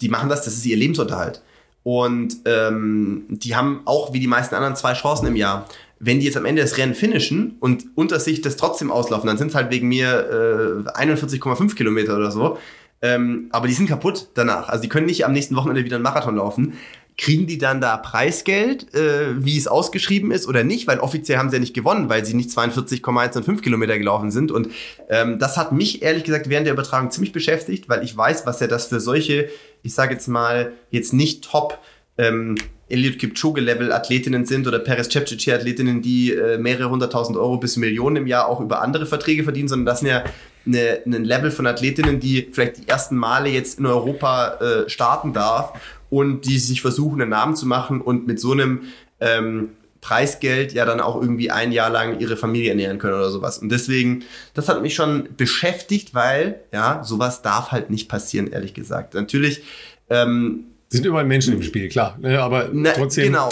die machen das, das ist ihr Lebensunterhalt. Und ähm, die haben auch wie die meisten anderen zwei Chancen im Jahr. Wenn die jetzt am Ende das Rennen finishen und unter sich das trotzdem auslaufen, dann sind es halt wegen mir äh, 41,5 Kilometer oder so. Ähm, aber die sind kaputt danach. Also die können nicht am nächsten Wochenende wieder einen Marathon laufen. Kriegen die dann da Preisgeld, äh, wie es ausgeschrieben ist oder nicht? Weil offiziell haben sie ja nicht gewonnen, weil sie nicht 42,105 Kilometer gelaufen sind. Und ähm, das hat mich ehrlich gesagt während der Übertragung ziemlich beschäftigt, weil ich weiß, was ja das für solche, ich sage jetzt mal, jetzt nicht top ähm, Eliud Kipchoge-Level Athletinnen sind oder Peres Cepcici Athletinnen, die äh, mehrere hunderttausend Euro bis Millionen im Jahr auch über andere Verträge verdienen, sondern das sind ja eine, ein Level von Athletinnen, die vielleicht die ersten Male jetzt in Europa äh, starten darf und die sich versuchen, einen Namen zu machen und mit so einem ähm, Preisgeld ja dann auch irgendwie ein Jahr lang ihre Familie ernähren können oder sowas. Und deswegen, das hat mich schon beschäftigt, weil, ja, sowas darf halt nicht passieren, ehrlich gesagt. Natürlich, ähm, sind überall Menschen im Spiel, klar. Ne, aber na, trotzdem. Genau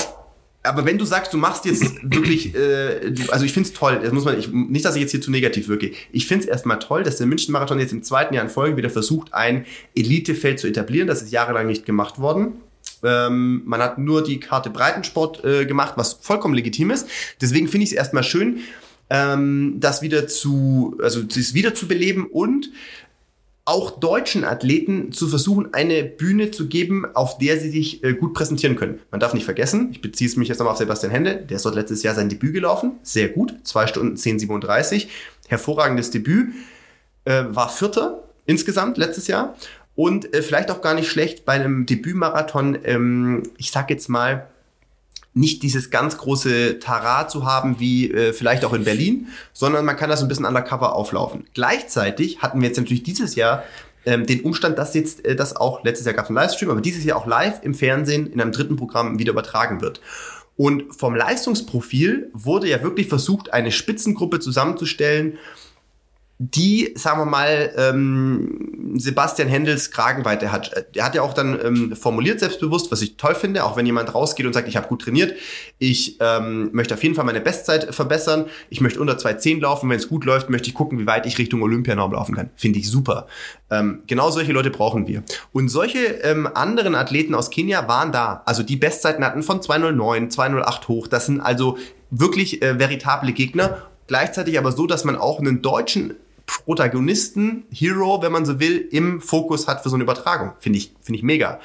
aber wenn du sagst, du machst jetzt wirklich, äh, also ich finde es toll, das muss man, ich, nicht, dass ich jetzt hier zu negativ wirke. Ich finde es erstmal toll, dass der München Marathon jetzt im zweiten Jahr in Folge wieder versucht, ein Elitefeld zu etablieren. Das ist jahrelang nicht gemacht worden. Ähm, man hat nur die Karte Breitensport äh, gemacht, was vollkommen legitim ist. Deswegen finde ich es erstmal schön, ähm, das wieder zu, also das wieder zu beleben und auch deutschen Athleten zu versuchen, eine Bühne zu geben, auf der sie sich äh, gut präsentieren können. Man darf nicht vergessen, ich beziehe mich jetzt nochmal auf Sebastian Hände, der ist dort letztes Jahr sein Debüt gelaufen, sehr gut, 2 Stunden 10,37, hervorragendes Debüt, äh, war Vierter insgesamt letztes Jahr. Und äh, vielleicht auch gar nicht schlecht bei einem Debütmarathon, ähm, ich sag jetzt mal, nicht dieses ganz große Tara zu haben wie äh, vielleicht auch in Berlin, sondern man kann das ein bisschen undercover auflaufen. Gleichzeitig hatten wir jetzt natürlich dieses Jahr ähm, den Umstand, dass jetzt äh, das auch, letztes Jahr gab es einen Livestream, aber dieses Jahr auch live im Fernsehen in einem dritten Programm wieder übertragen wird. Und vom Leistungsprofil wurde ja wirklich versucht, eine Spitzengruppe zusammenzustellen, die, sagen wir mal, ähm, Sebastian Händels Kragenweite hat. Er hat ja auch dann ähm, formuliert selbstbewusst, was ich toll finde, auch wenn jemand rausgeht und sagt, ich habe gut trainiert, ich ähm, möchte auf jeden Fall meine Bestzeit verbessern, ich möchte unter 2,10 laufen, wenn es gut läuft, möchte ich gucken, wie weit ich Richtung Olympianorm laufen kann. Finde ich super. Ähm, genau solche Leute brauchen wir. Und solche ähm, anderen Athleten aus Kenia waren da. Also die Bestzeiten hatten von 2,09, 2,08 hoch. Das sind also wirklich äh, veritable Gegner gleichzeitig aber so, dass man auch einen deutschen Protagonisten, Hero, wenn man so will, im Fokus hat für so eine Übertragung. Finde ich, finde ich mega.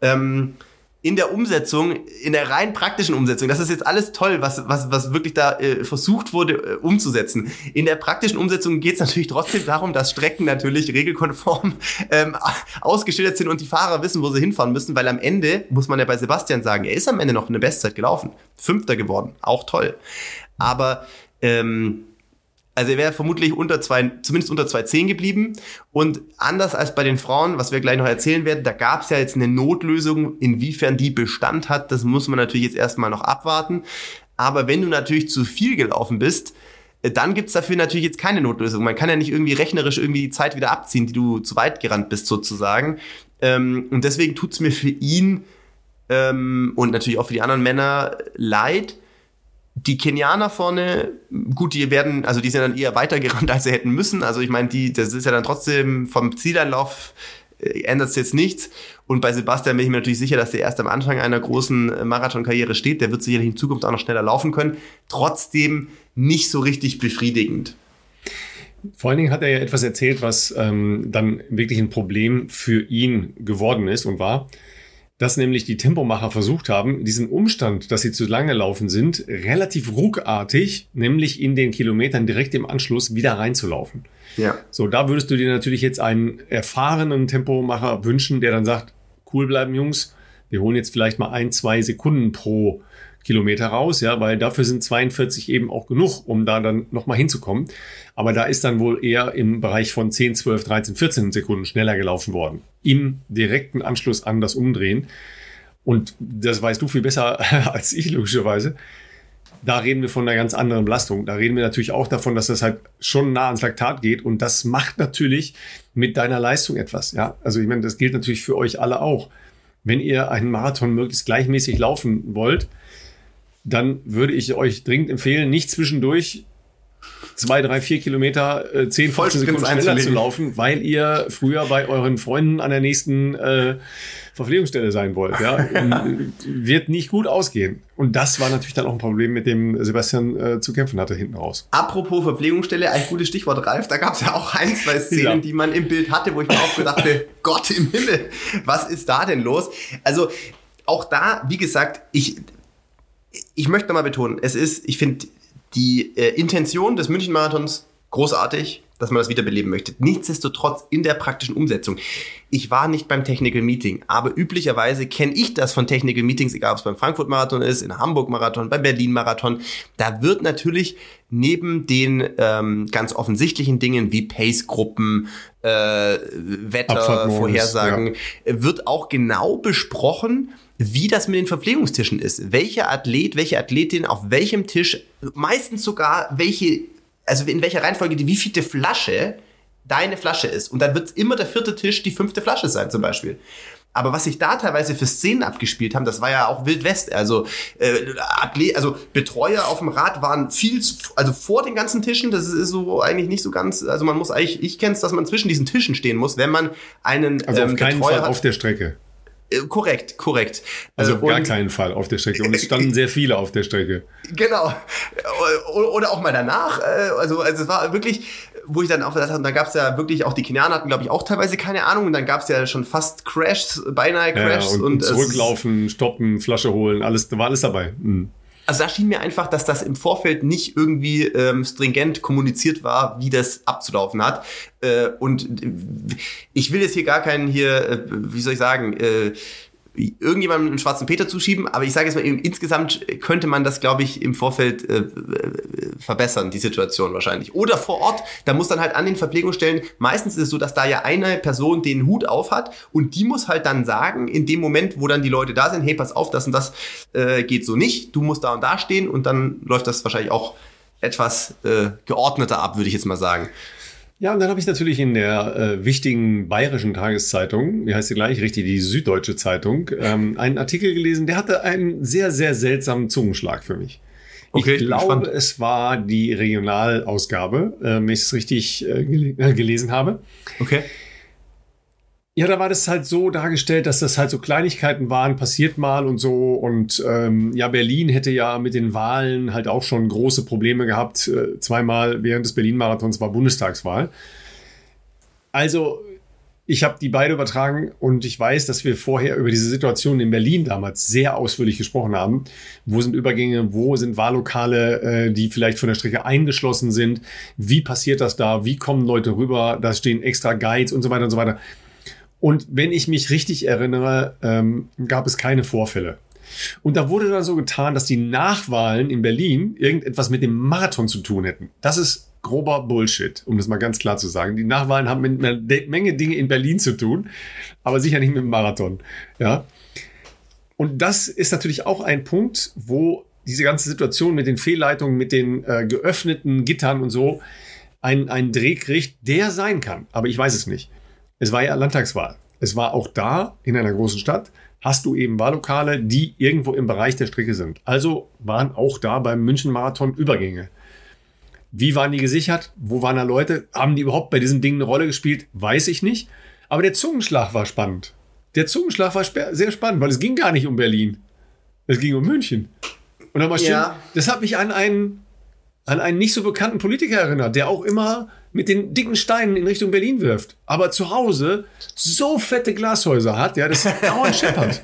Ähm, in der Umsetzung, in der rein praktischen Umsetzung, das ist jetzt alles toll, was, was, was wirklich da äh, versucht wurde äh, umzusetzen. In der praktischen Umsetzung geht es natürlich trotzdem darum, dass Strecken natürlich regelkonform ähm, ausgeschildert sind und die Fahrer wissen, wo sie hinfahren müssen, weil am Ende, muss man ja bei Sebastian sagen, er ist am Ende noch eine Bestzeit gelaufen. Fünfter geworden, auch toll. Aber ähm, also er wäre vermutlich unter zwei, zumindest unter 2,10 geblieben. Und anders als bei den Frauen, was wir gleich noch erzählen werden, da gab es ja jetzt eine Notlösung. Inwiefern die Bestand hat, das muss man natürlich jetzt erstmal noch abwarten. Aber wenn du natürlich zu viel gelaufen bist, äh, dann gibt's dafür natürlich jetzt keine Notlösung. Man kann ja nicht irgendwie rechnerisch irgendwie die Zeit wieder abziehen, die du zu weit gerannt bist sozusagen. Ähm, und deswegen tut's mir für ihn ähm, und natürlich auch für die anderen Männer leid, die Kenianer vorne, gut, die werden, also die sind dann eher weitergerannt, als sie hätten müssen. Also ich meine, die, das ist ja dann trotzdem vom Zieleinlauf äh, ändert es jetzt nichts. Und bei Sebastian bin ich mir natürlich sicher, dass der erst am Anfang einer großen äh, Marathonkarriere steht. Der wird sicherlich in Zukunft auch noch schneller laufen können. Trotzdem nicht so richtig befriedigend. Vor allen Dingen hat er ja etwas erzählt, was ähm, dann wirklich ein Problem für ihn geworden ist und war dass nämlich die Tempomacher versucht haben, diesen Umstand, dass sie zu lange laufen sind, relativ ruckartig, nämlich in den Kilometern direkt im Anschluss wieder reinzulaufen. Ja. So, da würdest du dir natürlich jetzt einen erfahrenen Tempomacher wünschen, der dann sagt, cool bleiben, Jungs, wir holen jetzt vielleicht mal ein, zwei Sekunden pro Kilometer raus, ja, weil dafür sind 42 eben auch genug, um da dann nochmal hinzukommen. Aber da ist dann wohl eher im Bereich von 10, 12, 13, 14 Sekunden schneller gelaufen worden. Im direkten Anschluss an das Umdrehen. Und das weißt du viel besser als ich, logischerweise. Da reden wir von einer ganz anderen Belastung. Da reden wir natürlich auch davon, dass das halt schon nah ans Laktat geht. Und das macht natürlich mit deiner Leistung etwas. Ja, also ich meine, das gilt natürlich für euch alle auch. Wenn ihr einen Marathon möglichst gleichmäßig laufen wollt, dann würde ich euch dringend empfehlen, nicht zwischendurch zwei, drei, vier Kilometer, äh, zehn, 15 Sekunden schneller zu laufen, weil ihr früher bei euren Freunden an der nächsten äh, Verpflegungsstelle sein wollt. Ja? Wird nicht gut ausgehen. Und das war natürlich dann auch ein Problem, mit dem Sebastian äh, zu kämpfen hatte hinten raus. Apropos Verpflegungsstelle, ein gutes Stichwort, Ralf. Da gab es ja auch ein, zwei Szenen, ja. die man im Bild hatte, wo ich mir auch gedacht habe, Gott im Himmel, was ist da denn los? Also auch da, wie gesagt, ich ich möchte nochmal betonen, es ist, ich finde die äh, Intention des München-Marathons großartig, dass man das wiederbeleben möchte. Nichtsdestotrotz in der praktischen Umsetzung. Ich war nicht beim Technical Meeting, aber üblicherweise kenne ich das von Technical Meetings, egal ob es beim Frankfurt-Marathon ist, in Hamburg-Marathon, beim Berlin-Marathon. Da wird natürlich neben den ähm, ganz offensichtlichen Dingen wie Pace-Gruppen, äh, Wetter, Vorhersagen, ja. wird auch genau besprochen, wie das mit den Verpflegungstischen ist. Welcher Athlet, welche Athletin auf welchem Tisch, meistens sogar welche, also in welcher Reihenfolge die wievielte Flasche deine Flasche ist. Und dann wird immer der vierte Tisch die fünfte Flasche sein zum Beispiel. Aber was sich da teilweise für Szenen abgespielt haben, das war ja auch Wild West. Also, äh, Athlet, also Betreuer auf dem Rad waren viel, also vor den ganzen Tischen. Das ist so eigentlich nicht so ganz. Also man muss eigentlich, ich kenne es, dass man zwischen diesen Tischen stehen muss, wenn man einen also auf ähm, keinen Betreuer Fall hat. auf der Strecke. Äh, korrekt, korrekt. Also auf gar keinen Fall auf der Strecke. Und es standen sehr viele auf der Strecke. Genau. Oder auch mal danach. Äh, also, also es war wirklich, wo ich dann auch gesagt habe, da gab es ja wirklich auch die Kenianer hatten, glaube ich, auch teilweise keine Ahnung. Und dann gab es ja schon fast Crashs, beinahe Crashs. Ja, und, und zurücklaufen, stoppen, Flasche holen, alles, da war alles dabei. Mhm. Also da schien mir einfach, dass das im Vorfeld nicht irgendwie ähm, stringent kommuniziert war, wie das abzulaufen hat. Äh, und ich will jetzt hier gar keinen hier, äh, wie soll ich sagen, äh, irgendjemandem einen schwarzen Peter zuschieben, aber ich sage jetzt mal, insgesamt könnte man das, glaube ich, im Vorfeld äh, verbessern, die Situation wahrscheinlich. Oder vor Ort, da muss dann halt an den Verpflegungsstellen, meistens ist es so, dass da ja eine Person den Hut auf hat und die muss halt dann sagen, in dem Moment, wo dann die Leute da sind, hey, pass auf, das und das äh, geht so nicht, du musst da und da stehen und dann läuft das wahrscheinlich auch etwas äh, geordneter ab, würde ich jetzt mal sagen. Ja, und dann habe ich natürlich in der äh, wichtigen bayerischen Tageszeitung, wie heißt sie gleich, richtig, die Süddeutsche Zeitung, ähm, einen Artikel gelesen, der hatte einen sehr, sehr seltsamen Zungenschlag für mich. Okay, ich glaube, es war die Regionalausgabe, äh, wenn ich es richtig äh, gel äh, gelesen habe. Okay. Ja, da war das halt so dargestellt, dass das halt so Kleinigkeiten waren, passiert mal und so. Und ähm, ja, Berlin hätte ja mit den Wahlen halt auch schon große Probleme gehabt. Äh, zweimal während des Berlin-Marathons war Bundestagswahl. Also, ich habe die beide übertragen und ich weiß, dass wir vorher über diese Situation in Berlin damals sehr ausführlich gesprochen haben. Wo sind Übergänge, wo sind Wahllokale, äh, die vielleicht von der Strecke eingeschlossen sind? Wie passiert das da? Wie kommen Leute rüber? Da stehen extra Guides und so weiter und so weiter. Und wenn ich mich richtig erinnere, ähm, gab es keine Vorfälle. Und da wurde dann so getan, dass die Nachwahlen in Berlin irgendetwas mit dem Marathon zu tun hätten. Das ist grober Bullshit, um das mal ganz klar zu sagen. Die Nachwahlen haben mit einer Menge Dinge in Berlin zu tun, aber sicher nicht mit dem Marathon. Ja. Und das ist natürlich auch ein Punkt, wo diese ganze Situation mit den Fehlleitungen, mit den äh, geöffneten Gittern und so einen, einen Dreh kriegt, der sein kann. Aber ich weiß es nicht. Es war ja Landtagswahl. Es war auch da in einer großen Stadt, hast du eben Wahllokale, die irgendwo im Bereich der Strecke sind. Also waren auch da beim München Marathon Übergänge. Wie waren die gesichert? Wo waren da Leute? Haben die überhaupt bei diesen Dingen eine Rolle gespielt? Weiß ich nicht. Aber der Zungenschlag war spannend. Der Zungenschlag war sehr spannend, weil es ging gar nicht um Berlin. Es ging um München. Und dann war ja. das hat mich an einen, an einen nicht so bekannten Politiker erinnert, der auch immer mit den dicken Steinen in Richtung Berlin wirft, aber zu Hause so fette Glashäuser hat, ja, das dauernd scheppert.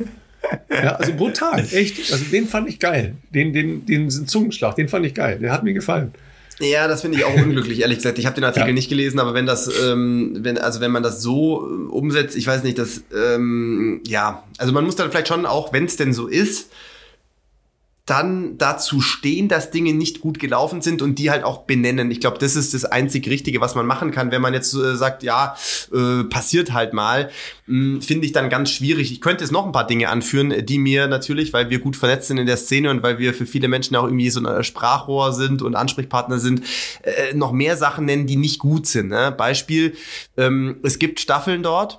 Ja, also brutal, echt. Also den fand ich geil. Den, den, den Zungenschlag, den fand ich geil. Der hat mir gefallen. Ja, das finde ich auch unglücklich, ehrlich gesagt. Ich habe den Artikel ja. nicht gelesen, aber wenn das, ähm, wenn, also wenn man das so äh, umsetzt, ich weiß nicht, das, ähm, ja, also man muss dann vielleicht schon auch, wenn es denn so ist, dann dazu stehen, dass Dinge nicht gut gelaufen sind und die halt auch benennen. Ich glaube, das ist das einzig Richtige, was man machen kann. Wenn man jetzt äh, sagt, ja, äh, passiert halt mal, hm, finde ich dann ganz schwierig. Ich könnte jetzt noch ein paar Dinge anführen, die mir natürlich, weil wir gut vernetzt sind in der Szene und weil wir für viele Menschen auch irgendwie so ein Sprachrohr sind und Ansprechpartner sind, äh, noch mehr Sachen nennen, die nicht gut sind. Ne? Beispiel, ähm, es gibt Staffeln dort,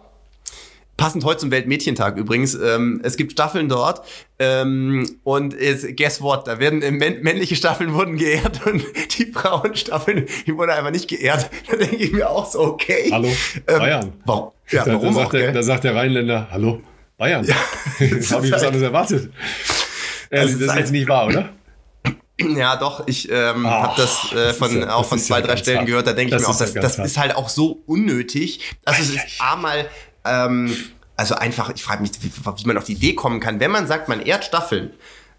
Passend heute zum Weltmädchentag übrigens. Ähm, es gibt Staffeln dort. Ähm, und ist, guess what? Da werden äh, männliche Staffeln wurden geehrt und die Frauenstaffeln, die wurden einfach nicht geehrt. Da denke ich mir auch so, okay. Hallo, ähm, Bayern. Warum? Ja, da, warum da, sagt auch, der, da sagt der Rheinländer, hallo, Bayern. Ja, das habe ich was anderes erwartet. Also, das ist jetzt nicht wahr, oder? Ja, doch, ich ähm, habe das äh, von, das ja, auch von zwei, ja drei Stellen hart. gehört, da denke ich mir auch, das, das ist halt auch so unnötig. Also es ist A mal ähm, also einfach, ich frage mich, wie, wie, man auf die Idee kommen kann, wenn man sagt, man ehrt Staffeln,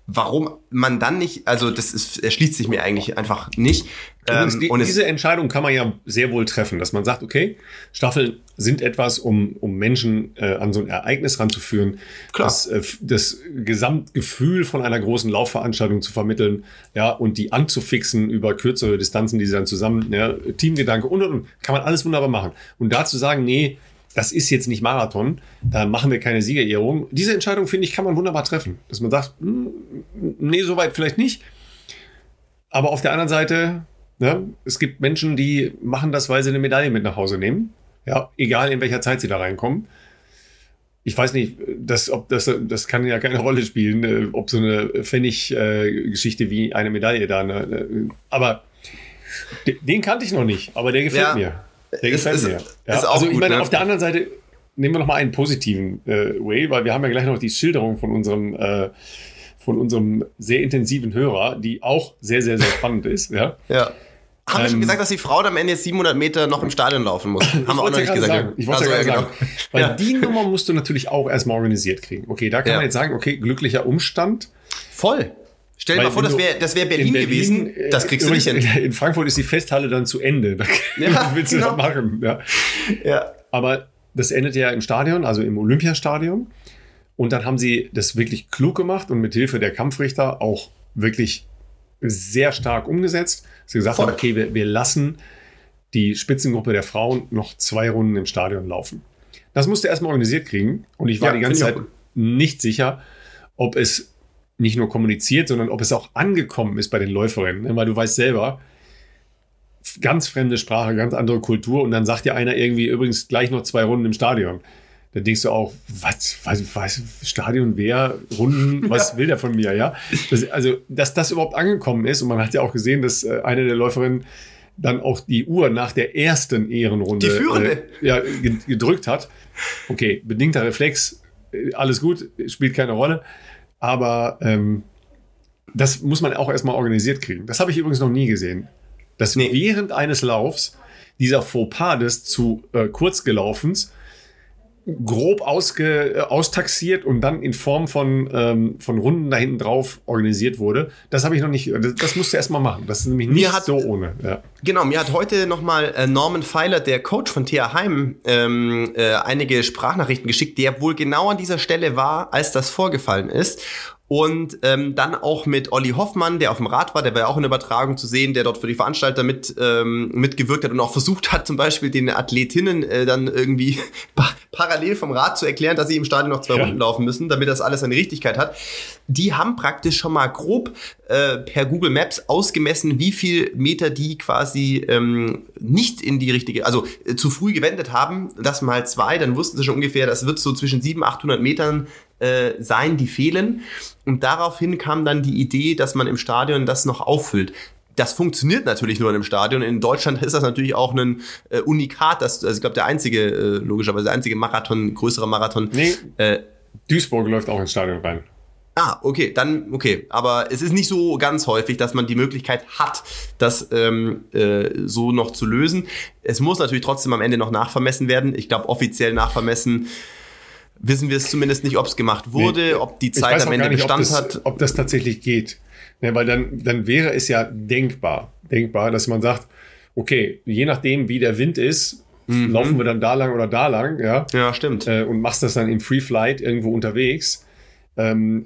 warum man dann nicht, also das ist, erschließt sich mir eigentlich einfach nicht. Ähm, die, und diese Entscheidung kann man ja sehr wohl treffen, dass man sagt, okay, Staffeln sind etwas, um, um Menschen äh, an so ein Ereignis ranzuführen, Klar. Das, äh, das Gesamtgefühl von einer großen Laufveranstaltung zu vermitteln, ja, und die anzufixen über kürzere Distanzen, die sie dann zusammen, ja, Teamgedanke und, und, und, kann man alles wunderbar machen. Und da zu sagen, nee, das ist jetzt nicht Marathon, da machen wir keine Siegerehrung. Diese Entscheidung, finde ich, kann man wunderbar treffen. Dass man sagt, hm, nee, soweit vielleicht nicht. Aber auf der anderen Seite, ne, es gibt Menschen, die machen das, weil sie eine Medaille mit nach Hause nehmen. Ja, egal in welcher Zeit sie da reinkommen. Ich weiß nicht, das, ob das, das kann ja keine Rolle spielen, äh, ob so eine Pfennig-Geschichte äh, wie eine Medaille da. Ne, aber den kannte ich noch nicht, aber der gefällt ja. mir. Der gefällt ist, mir. Ja, also ich meine, ne? auf der anderen Seite, nehmen wir noch mal einen positiven äh, Way, weil wir haben ja gleich noch die Schilderung von unserem äh, von unserem sehr intensiven Hörer, die auch sehr, sehr, sehr spannend ist. Ja. ja. Haben ähm, wir schon ähm, gesagt, dass die Frau am Ende jetzt 700 Meter noch im Stadion laufen muss? Haben wir auch noch nicht gesagt. Sagen. Ich wollte also, ja gerade sagen. Genau. Weil ja. die Nummer musst du natürlich auch erstmal organisiert kriegen. Okay, da kann man jetzt sagen, okay, glücklicher Umstand. Voll. Stell dir mal vor, das wäre das wär Berlin, Berlin, gewesen. Das kriegst du nicht hin. In Frankfurt ist die Festhalle dann zu Ende. Ja, willst du genau. da machen? Ja. ja. Aber das endet ja im Stadion, also im Olympiastadion. Und dann haben sie das wirklich klug gemacht und mit Hilfe der Kampfrichter auch wirklich sehr stark umgesetzt. Sie gesagt Voll. haben, okay, wir, wir lassen die Spitzengruppe der Frauen noch zwei Runden im Stadion laufen. Das musste erstmal organisiert kriegen. Und ich war ja, die ganze Zeit nicht sicher, ob es nicht nur kommuniziert, sondern ob es auch angekommen ist bei den Läuferinnen. Weil du weißt selber, ganz fremde Sprache, ganz andere Kultur und dann sagt dir einer irgendwie übrigens gleich noch zwei Runden im Stadion. Da denkst du auch, was, was, was Stadion, wer, Runden, was ja. will der von mir, ja? Das, also, dass das überhaupt angekommen ist und man hat ja auch gesehen, dass äh, eine der Läuferinnen dann auch die Uhr nach der ersten Ehrenrunde die führende. Äh, ja, gedrückt hat. Okay, bedingter Reflex, äh, alles gut, spielt keine Rolle. Aber ähm, das muss man auch erstmal organisiert kriegen. Das habe ich übrigens noch nie gesehen. Dass nee. während eines Laufs dieser Fauxpas des zu äh, kurzgelaufens grob ausge, äh, austaxiert und dann in Form von, ähm, von Runden da hinten drauf organisiert wurde. Das habe ich noch nicht, das, das musst du erstmal machen. Das ist nämlich nicht hat, so ohne. Ja. Genau, mir hat heute nochmal äh, Norman Pfeiler, der Coach von TH Heim, ähm, äh, einige Sprachnachrichten geschickt, der wohl genau an dieser Stelle war, als das vorgefallen ist. Und ähm, dann auch mit Olli Hoffmann, der auf dem Rad war, der war ja auch in der Übertragung zu sehen, der dort für die Veranstalter mit ähm, mitgewirkt hat und auch versucht hat, zum Beispiel den Athletinnen äh, dann irgendwie pa parallel vom Rad zu erklären, dass sie im Stadion noch zwei ja. Runden laufen müssen, damit das alles eine Richtigkeit hat. Die haben praktisch schon mal grob äh, per Google Maps ausgemessen, wie viel Meter die quasi ähm, nicht in die richtige, also äh, zu früh gewendet haben. Das mal zwei, dann wussten sie schon ungefähr, das wird so zwischen 700, 800 Metern äh, sein, die fehlen. Und daraufhin kam dann die Idee, dass man im Stadion das noch auffüllt. Das funktioniert natürlich nur in einem Stadion. In Deutschland ist das natürlich auch ein äh, Unikat. Das, also ich glaube, der einzige, äh, logischerweise der einzige Marathon, größere Marathon. Nee, äh, Duisburg läuft auch ins Stadion rein. Ah, okay, dann okay. Aber es ist nicht so ganz häufig, dass man die Möglichkeit hat, das ähm, äh, so noch zu lösen. Es muss natürlich trotzdem am Ende noch nachvermessen werden. Ich glaube, offiziell nachvermessen wissen wir es zumindest nicht, ob es gemacht wurde, nee, ob die Zeit am Ende nicht, Bestand das, hat. Ob das tatsächlich geht. Ja, weil dann, dann wäre es ja denkbar, denkbar, dass man sagt, okay, je nachdem, wie der Wind ist, mhm. laufen wir dann da lang oder da lang, ja. Ja, stimmt. Äh, und machst das dann im Free Flight irgendwo unterwegs. Ähm,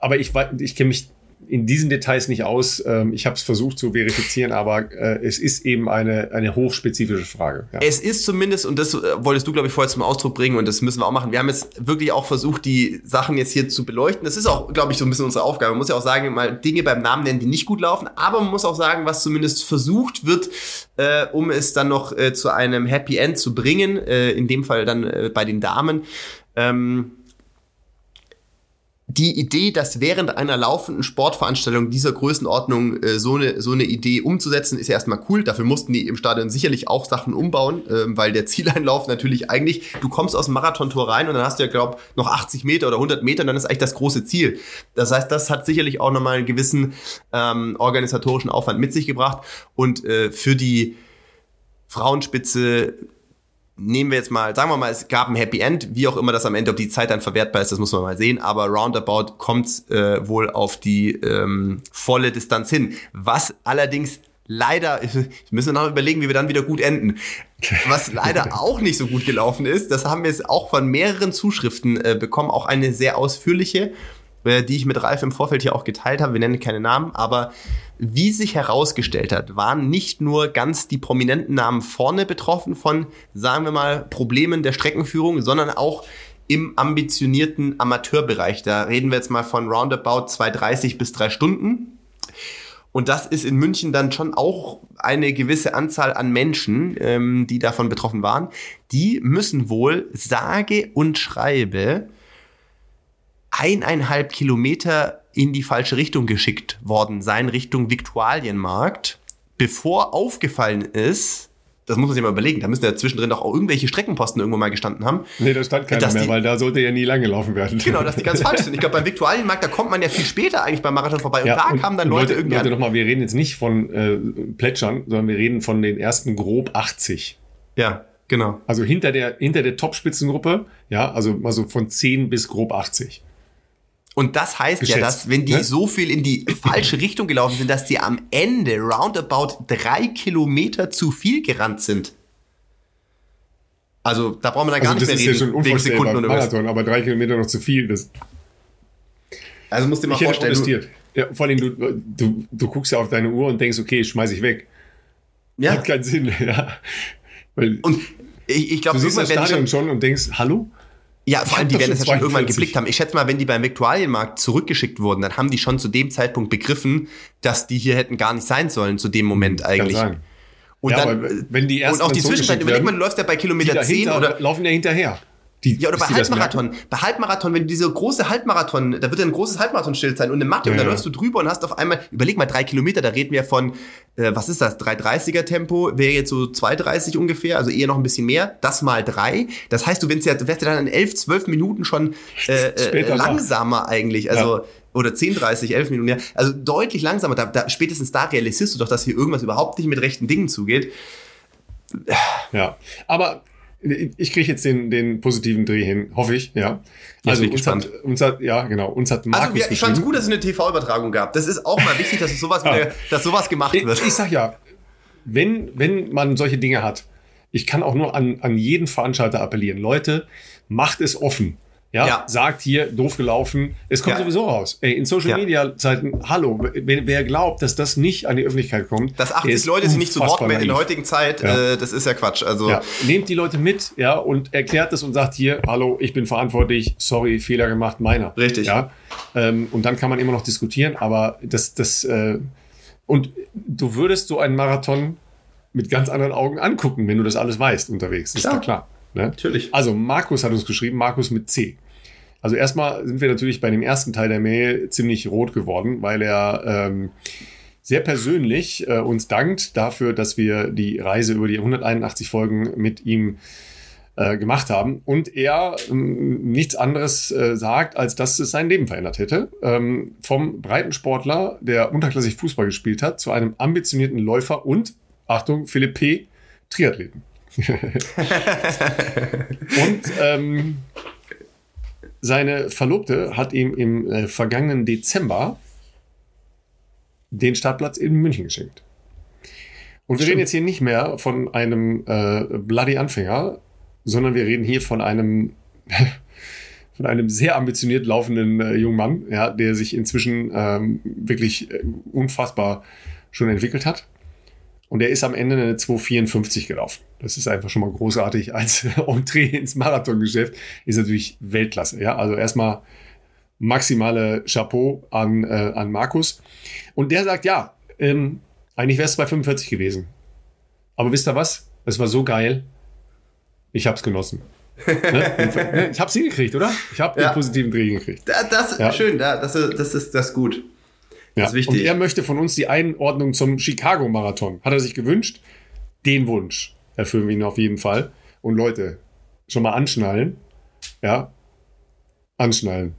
aber ich, ich kenne mich in diesen Details nicht aus. Ähm, ich habe es versucht zu verifizieren, aber äh, es ist eben eine, eine hochspezifische Frage. Ja. Es ist zumindest, und das äh, wolltest du, glaube ich, vorher zum Ausdruck bringen, und das müssen wir auch machen. Wir haben jetzt wirklich auch versucht, die Sachen jetzt hier zu beleuchten. Das ist auch, glaube ich, so ein bisschen unsere Aufgabe. Man muss ja auch sagen, mal Dinge beim Namen nennen, die nicht gut laufen, aber man muss auch sagen, was zumindest versucht wird, äh, um es dann noch äh, zu einem Happy End zu bringen, äh, in dem Fall dann äh, bei den Damen. Ähm, die Idee, dass während einer laufenden Sportveranstaltung dieser Größenordnung äh, so, eine, so eine Idee umzusetzen, ist ja erstmal cool. Dafür mussten die im Stadion sicherlich auch Sachen umbauen, äh, weil der Zieleinlauf natürlich eigentlich, du kommst aus dem Marathontor rein und dann hast du ja, glaub, noch 80 Meter oder 100 Meter und dann ist eigentlich das große Ziel. Das heißt, das hat sicherlich auch nochmal einen gewissen ähm, organisatorischen Aufwand mit sich gebracht und äh, für die Frauenspitze nehmen wir jetzt mal, sagen wir mal, es gab ein Happy End, wie auch immer das am Ende, ob die Zeit dann verwertbar ist, das muss man mal sehen, aber roundabout kommt äh, wohl auf die ähm, volle Distanz hin. Was allerdings leider, müssen wir noch überlegen, wie wir dann wieder gut enden. Was leider auch nicht so gut gelaufen ist, das haben wir jetzt auch von mehreren Zuschriften äh, bekommen, auch eine sehr ausführliche, die ich mit Ralf im Vorfeld hier auch geteilt habe. Wir nennen keine Namen, aber wie sich herausgestellt hat, waren nicht nur ganz die prominenten Namen vorne betroffen von, sagen wir mal, Problemen der Streckenführung, sondern auch im ambitionierten Amateurbereich. Da reden wir jetzt mal von roundabout 2,30 bis 3 Stunden. Und das ist in München dann schon auch eine gewisse Anzahl an Menschen, ähm, die davon betroffen waren. Die müssen wohl sage und schreibe eineinhalb Kilometer in die falsche Richtung geschickt worden sein, Richtung Viktualienmarkt, bevor aufgefallen ist, das muss man sich mal überlegen. Da müssen ja zwischendrin doch auch irgendwelche Streckenposten irgendwo mal gestanden haben. Nee, da stand keiner mehr, die, weil da sollte ja nie lang gelaufen werden. Genau, dass die ganz falsch sind. Ich glaube, beim Viktualienmarkt, da kommt man ja viel später eigentlich beim Marathon vorbei. Und ja, da und kamen dann Leute, Leute irgendwie. Leute, nochmal, wir reden jetzt nicht von äh, Plätschern, sondern wir reden von den ersten grob 80. Ja, genau. Also hinter der, hinter der Top-Spitzengruppe, ja, also mal so von 10 bis grob 80. Und das heißt Geschätzt, ja, dass wenn die ne? so viel in die falsche Richtung gelaufen sind, dass die am Ende roundabout drei Kilometer zu viel gerannt sind. Also da brauchen wir dann gar also nicht mehr reden. Ja schon wegen Sekunden oder Marathon, aber drei Kilometer noch zu viel. Das also musst du dir mal ich vorstellen. Ja, vor allem, du, du, du guckst ja auf deine Uhr und denkst, okay, schmeiß ich weg. Ja. Hat keinen Sinn, ja. Weil und ich, ich glaube, du siehst das Stadion schon und denkst, hallo? Ja, vor allem, die werden das ja schon irgendwann geblickt haben. Ich schätze mal, wenn die beim Viktualienmarkt zurückgeschickt wurden, dann haben die schon zu dem Zeitpunkt begriffen, dass die hier hätten gar nicht sein sollen, zu dem Moment eigentlich. Und, ja, dann, wenn die und auch die Zwischenzeit, überleg mal, du läufst ja bei Kilometer 10 oder. Laufen ja hinterher. Die, ja, oder bei Halbmarathon. Bei Halbmarathon, wenn du diese große Halbmarathon, da wird ja ein großes Halbmarathon-Schild sein und eine Matte ja, und da läufst du drüber und hast auf einmal, überleg mal, drei Kilometer, da reden wir von, äh, was ist das, 330er Tempo, wäre jetzt so 230 ungefähr, also eher noch ein bisschen mehr, das mal drei. Das heißt, du wärst ja, wärst ja dann in elf, zwölf Minuten schon äh, äh, langsamer noch. eigentlich, also ja. oder 10, 30, 11 Minuten, ja. Also deutlich langsamer. Da, da, spätestens da realisierst du doch, dass hier irgendwas überhaupt nicht mit rechten Dingen zugeht. Ja, aber ich kriege jetzt den, den positiven Dreh hin, hoffe ich, ja. Also uns hat, uns hat, ja genau, uns hat Markus Also ich fand es gut, dass es eine TV-Übertragung gab. Das ist auch mal wichtig, dass sowas, wieder, dass sowas gemacht wird. Ich, ich sag ja, wenn, wenn man solche Dinge hat, ich kann auch nur an, an jeden Veranstalter appellieren. Leute, macht es offen. Ja, ja, sagt hier, doof gelaufen. Es kommt ja. sowieso raus. Ey, in Social Media Zeiten, hallo, wer, wer, glaubt, dass das nicht an die Öffentlichkeit kommt. Dass 80 Leute sich nicht zu Wort melden in der heutigen Zeit, ja. äh, das ist ja Quatsch. Also Nehmt die Leute mit, ja, und erklärt es und sagt hier, hallo, ich bin verantwortlich, sorry, Fehler gemacht, meiner. Richtig. Ja. Ähm, und dann kann man immer noch diskutieren, aber das, das, äh, und du würdest so einen Marathon mit ganz anderen Augen angucken, wenn du das alles weißt unterwegs. Ist klar. klar. Ne? Natürlich. Also Markus hat uns geschrieben, Markus mit C. Also erstmal sind wir natürlich bei dem ersten Teil der Mail ziemlich rot geworden, weil er ähm, sehr persönlich äh, uns dankt dafür, dass wir die Reise über die 181 Folgen mit ihm äh, gemacht haben und er ähm, nichts anderes äh, sagt, als dass es sein Leben verändert hätte. Ähm, vom Breitensportler, der unterklassig Fußball gespielt hat, zu einem ambitionierten Läufer und, Achtung, Philipp P., Triathleten. und ähm, seine Verlobte hat ihm im äh, vergangenen Dezember den Startplatz in München geschenkt. Und wir Stimmt. reden jetzt hier nicht mehr von einem äh, Bloody Anfänger, sondern wir reden hier von einem von einem sehr ambitioniert laufenden äh, jungen Mann, ja, der sich inzwischen ähm, wirklich äh, unfassbar schon entwickelt hat. Und er ist am Ende eine 2,54 gelaufen. Das ist einfach schon mal großartig als Entree ins Marathongeschäft. Ist natürlich Weltklasse. Ja, also erstmal maximale Chapeau an, äh, an Markus. Und der sagt, ja, ähm, eigentlich wäre es bei 45 gewesen. Aber wisst ihr was? Es war so geil. Ich habe es genossen. ne? Ich habe es hingekriegt, oder? Ich habe ja. den positiven Dreh gekriegt. Das, das ja. schön, das, das ist das gut. Ja, ist wichtig. Und er möchte von uns die Einordnung zum Chicago-Marathon. Hat er sich gewünscht? Den Wunsch erfüllen wir ihn auf jeden Fall. Und Leute, schon mal anschnallen. Ja, anschnallen.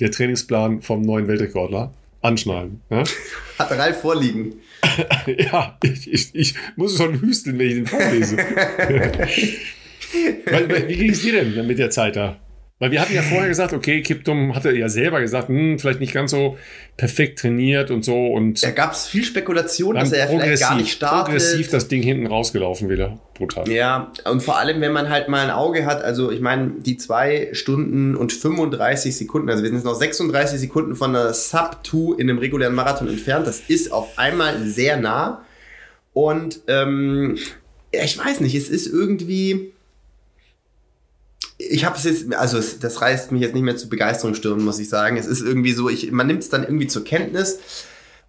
Der Trainingsplan vom neuen Weltrekordler. Anschnallen. Ja? Hat Ralf vorliegen. ja, ich, ich, ich muss schon hüsteln, wenn ich den vorlese. Wie ging es dir denn mit der Zeit da? Weil wir hatten ja vorher gesagt, okay, Kiptum hatte ja selber gesagt, hm, vielleicht nicht ganz so perfekt trainiert und so. Und da gab es viel Spekulation, dass er vielleicht gar nicht startet. Progressiv das Ding hinten rausgelaufen wieder. Brutal. Ja, und vor allem, wenn man halt mal ein Auge hat, also ich meine, die zwei Stunden und 35 Sekunden, also wir sind jetzt noch 36 Sekunden von der Sub-2 in einem regulären Marathon entfernt, das ist auf einmal sehr nah. Und ähm, ich weiß nicht, es ist irgendwie ich habe es jetzt, also es, das reißt mich jetzt nicht mehr zu Begeisterung stürmen, muss ich sagen. Es ist irgendwie so, ich, man nimmt es dann irgendwie zur Kenntnis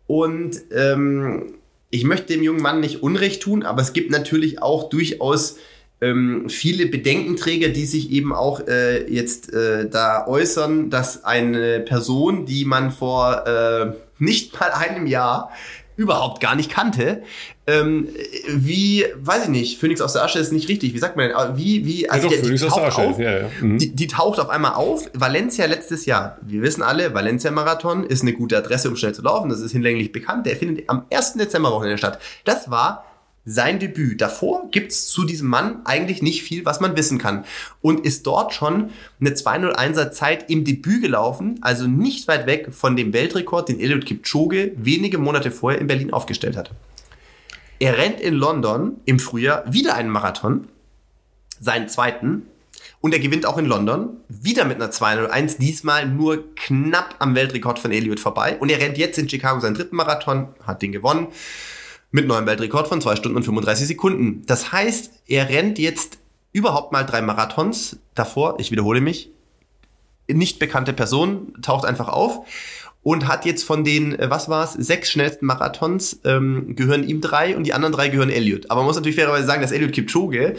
und ähm, ich möchte dem jungen Mann nicht Unrecht tun, aber es gibt natürlich auch durchaus ähm, viele Bedenkenträger, die sich eben auch äh, jetzt äh, da äußern, dass eine Person, die man vor äh, nicht mal einem Jahr überhaupt gar nicht kannte. Ähm, wie, weiß ich nicht, Phoenix aus der Asche ist nicht richtig. Wie sagt man denn? Wie, wie, also ja, doch, die, taucht auf, ja, ja. Mhm. Die, die, taucht auf einmal auf. Valencia letztes Jahr. Wir wissen alle, Valencia Marathon ist eine gute Adresse, um schnell zu laufen. Das ist hinlänglich bekannt. Der findet am 1. Dezemberwochenende statt. Das war sein Debüt. Davor gibt's zu diesem Mann eigentlich nicht viel, was man wissen kann. Und ist dort schon eine 201er Zeit im Debüt gelaufen, also nicht weit weg von dem Weltrekord, den Eliud Kipchoge wenige Monate vorher in Berlin aufgestellt hat. Er rennt in London im Frühjahr wieder einen Marathon, seinen zweiten, und er gewinnt auch in London, wieder mit einer 201, diesmal nur knapp am Weltrekord von Eliud vorbei. Und er rennt jetzt in Chicago seinen dritten Marathon, hat den gewonnen mit neuem Weltrekord von 2 Stunden und 35 Sekunden. Das heißt, er rennt jetzt überhaupt mal drei Marathons davor. Ich wiederhole mich. Nicht bekannte Person taucht einfach auf und hat jetzt von den, äh, was war es, sechs schnellsten Marathons, ähm, gehören ihm drei und die anderen drei gehören Elliot. Aber man muss natürlich fairerweise sagen, dass Elliot Kipchoge,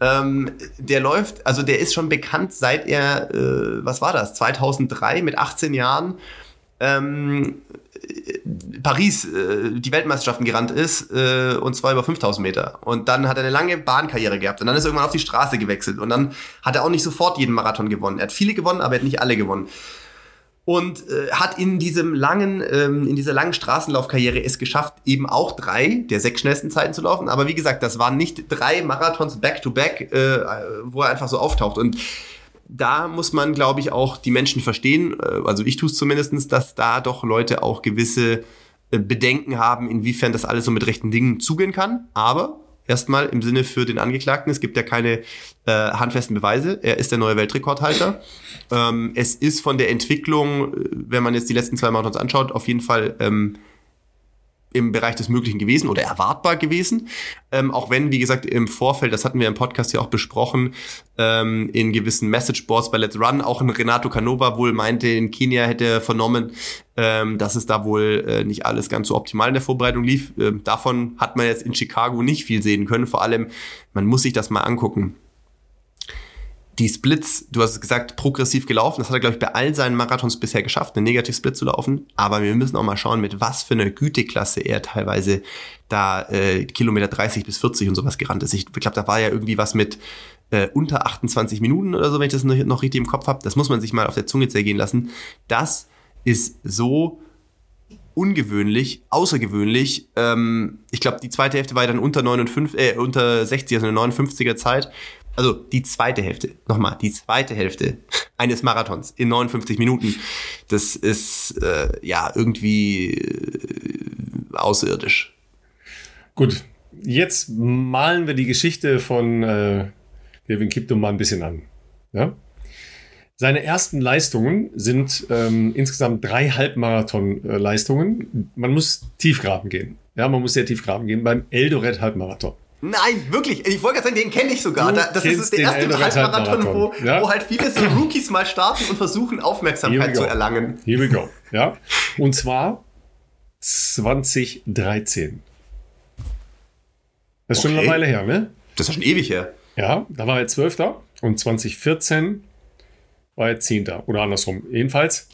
ähm, der läuft, also der ist schon bekannt seit er, äh, was war das, 2003 mit 18 Jahren ähm, Paris äh, die Weltmeisterschaften gerannt ist, äh, und zwar über 5000 Meter. Und dann hat er eine lange Bahnkarriere gehabt und dann ist er irgendwann auf die Straße gewechselt und dann hat er auch nicht sofort jeden Marathon gewonnen. Er hat viele gewonnen, aber er hat nicht alle gewonnen. Und äh, hat in diesem langen, ähm, in dieser langen Straßenlaufkarriere es geschafft, eben auch drei der sechs schnellsten Zeiten zu laufen. Aber wie gesagt, das waren nicht drei Marathons back-to-back, -back, äh, wo er einfach so auftaucht. Und da muss man, glaube ich, auch die Menschen verstehen, äh, also ich tue es zumindest, dass da doch Leute auch gewisse äh, Bedenken haben, inwiefern das alles so mit rechten Dingen zugehen kann. Aber erstmal im Sinne für den Angeklagten, es gibt ja keine äh, handfesten Beweise. Er ist der neue Weltrekordhalter. Ähm, es ist von der Entwicklung, äh, wenn man jetzt die letzten zwei Marathons anschaut, auf jeden Fall ähm, im Bereich des Möglichen gewesen oder erwartbar gewesen. Ähm, auch wenn, wie gesagt, im Vorfeld, das hatten wir im Podcast ja auch besprochen, ähm, in gewissen Messageboards bei Let's Run, auch ein Renato Canova wohl meinte, in Kenia hätte er vernommen, ähm, dass es da wohl äh, nicht alles ganz so optimal in der Vorbereitung lief. Ähm, davon hat man jetzt in Chicago nicht viel sehen können. Vor allem, man muss sich das mal angucken die Splits, du hast es gesagt, progressiv gelaufen. Das hat er, glaube ich, bei all seinen Marathons bisher geschafft, eine Negativ-Split zu laufen. Aber wir müssen auch mal schauen, mit was für einer Güteklasse er teilweise da äh, Kilometer 30 bis 40 und sowas gerannt ist. Ich glaube, da war ja irgendwie was mit äh, unter 28 Minuten oder so, wenn ich das noch, noch richtig im Kopf habe. Das muss man sich mal auf der Zunge zergehen lassen. Das ist so ungewöhnlich, außergewöhnlich. Ähm, ich glaube, die zweite Hälfte war dann unter 59, äh, unter 60, also eine 59er Zeit also die zweite Hälfte, nochmal, die zweite Hälfte eines Marathons in 59 Minuten, das ist äh, ja irgendwie äh, außerirdisch. Gut, jetzt malen wir die Geschichte von äh, Kevin Kiptum mal ein bisschen an. Ja? Seine ersten Leistungen sind ähm, insgesamt drei Halbmarathon-Leistungen. Man muss tief graben gehen. Ja, man muss sehr tief graben gehen beim Eldoret Halbmarathon. Nein, wirklich. Ich wollte gerade sagen, den kenne ich sogar. Du das ist der erste Halbmarathon, wo, ja? wo halt viele so Rookies mal starten und versuchen, Aufmerksamkeit zu erlangen. Here we go. Ja. Und zwar 2013. Das ist okay. schon eine Weile her, ne? Das ist schon ewig her. Ja, da war er Zwölfter und 2014 war er Zehnter oder andersrum. Jedenfalls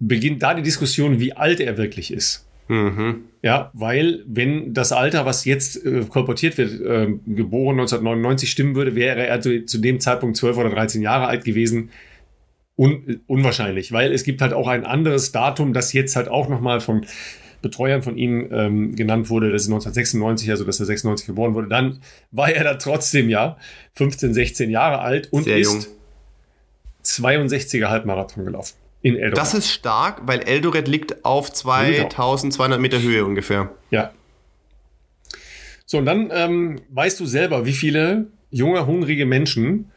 beginnt da die Diskussion, wie alt er wirklich ist. Mhm. Ja, weil wenn das Alter, was jetzt äh, kolportiert wird, äh, geboren 1999 stimmen würde, wäre er zu, zu, dem Zeitpunkt 12 oder 13 Jahre alt gewesen. Un unwahrscheinlich, weil es gibt halt auch ein anderes Datum, das jetzt halt auch nochmal von Betreuern von ihm ähm, genannt wurde, das ist 1996, also dass er 96 geboren wurde. Dann war er da trotzdem ja 15, 16 Jahre alt und Sehr ist 62er Halbmarathon gelaufen in Eldoret. Das ist stark, weil Eldoret liegt auf 2200 Meter Höhe ungefähr. Ja. So, und dann ähm, weißt du selber, wie viele junge, hungrige Menschen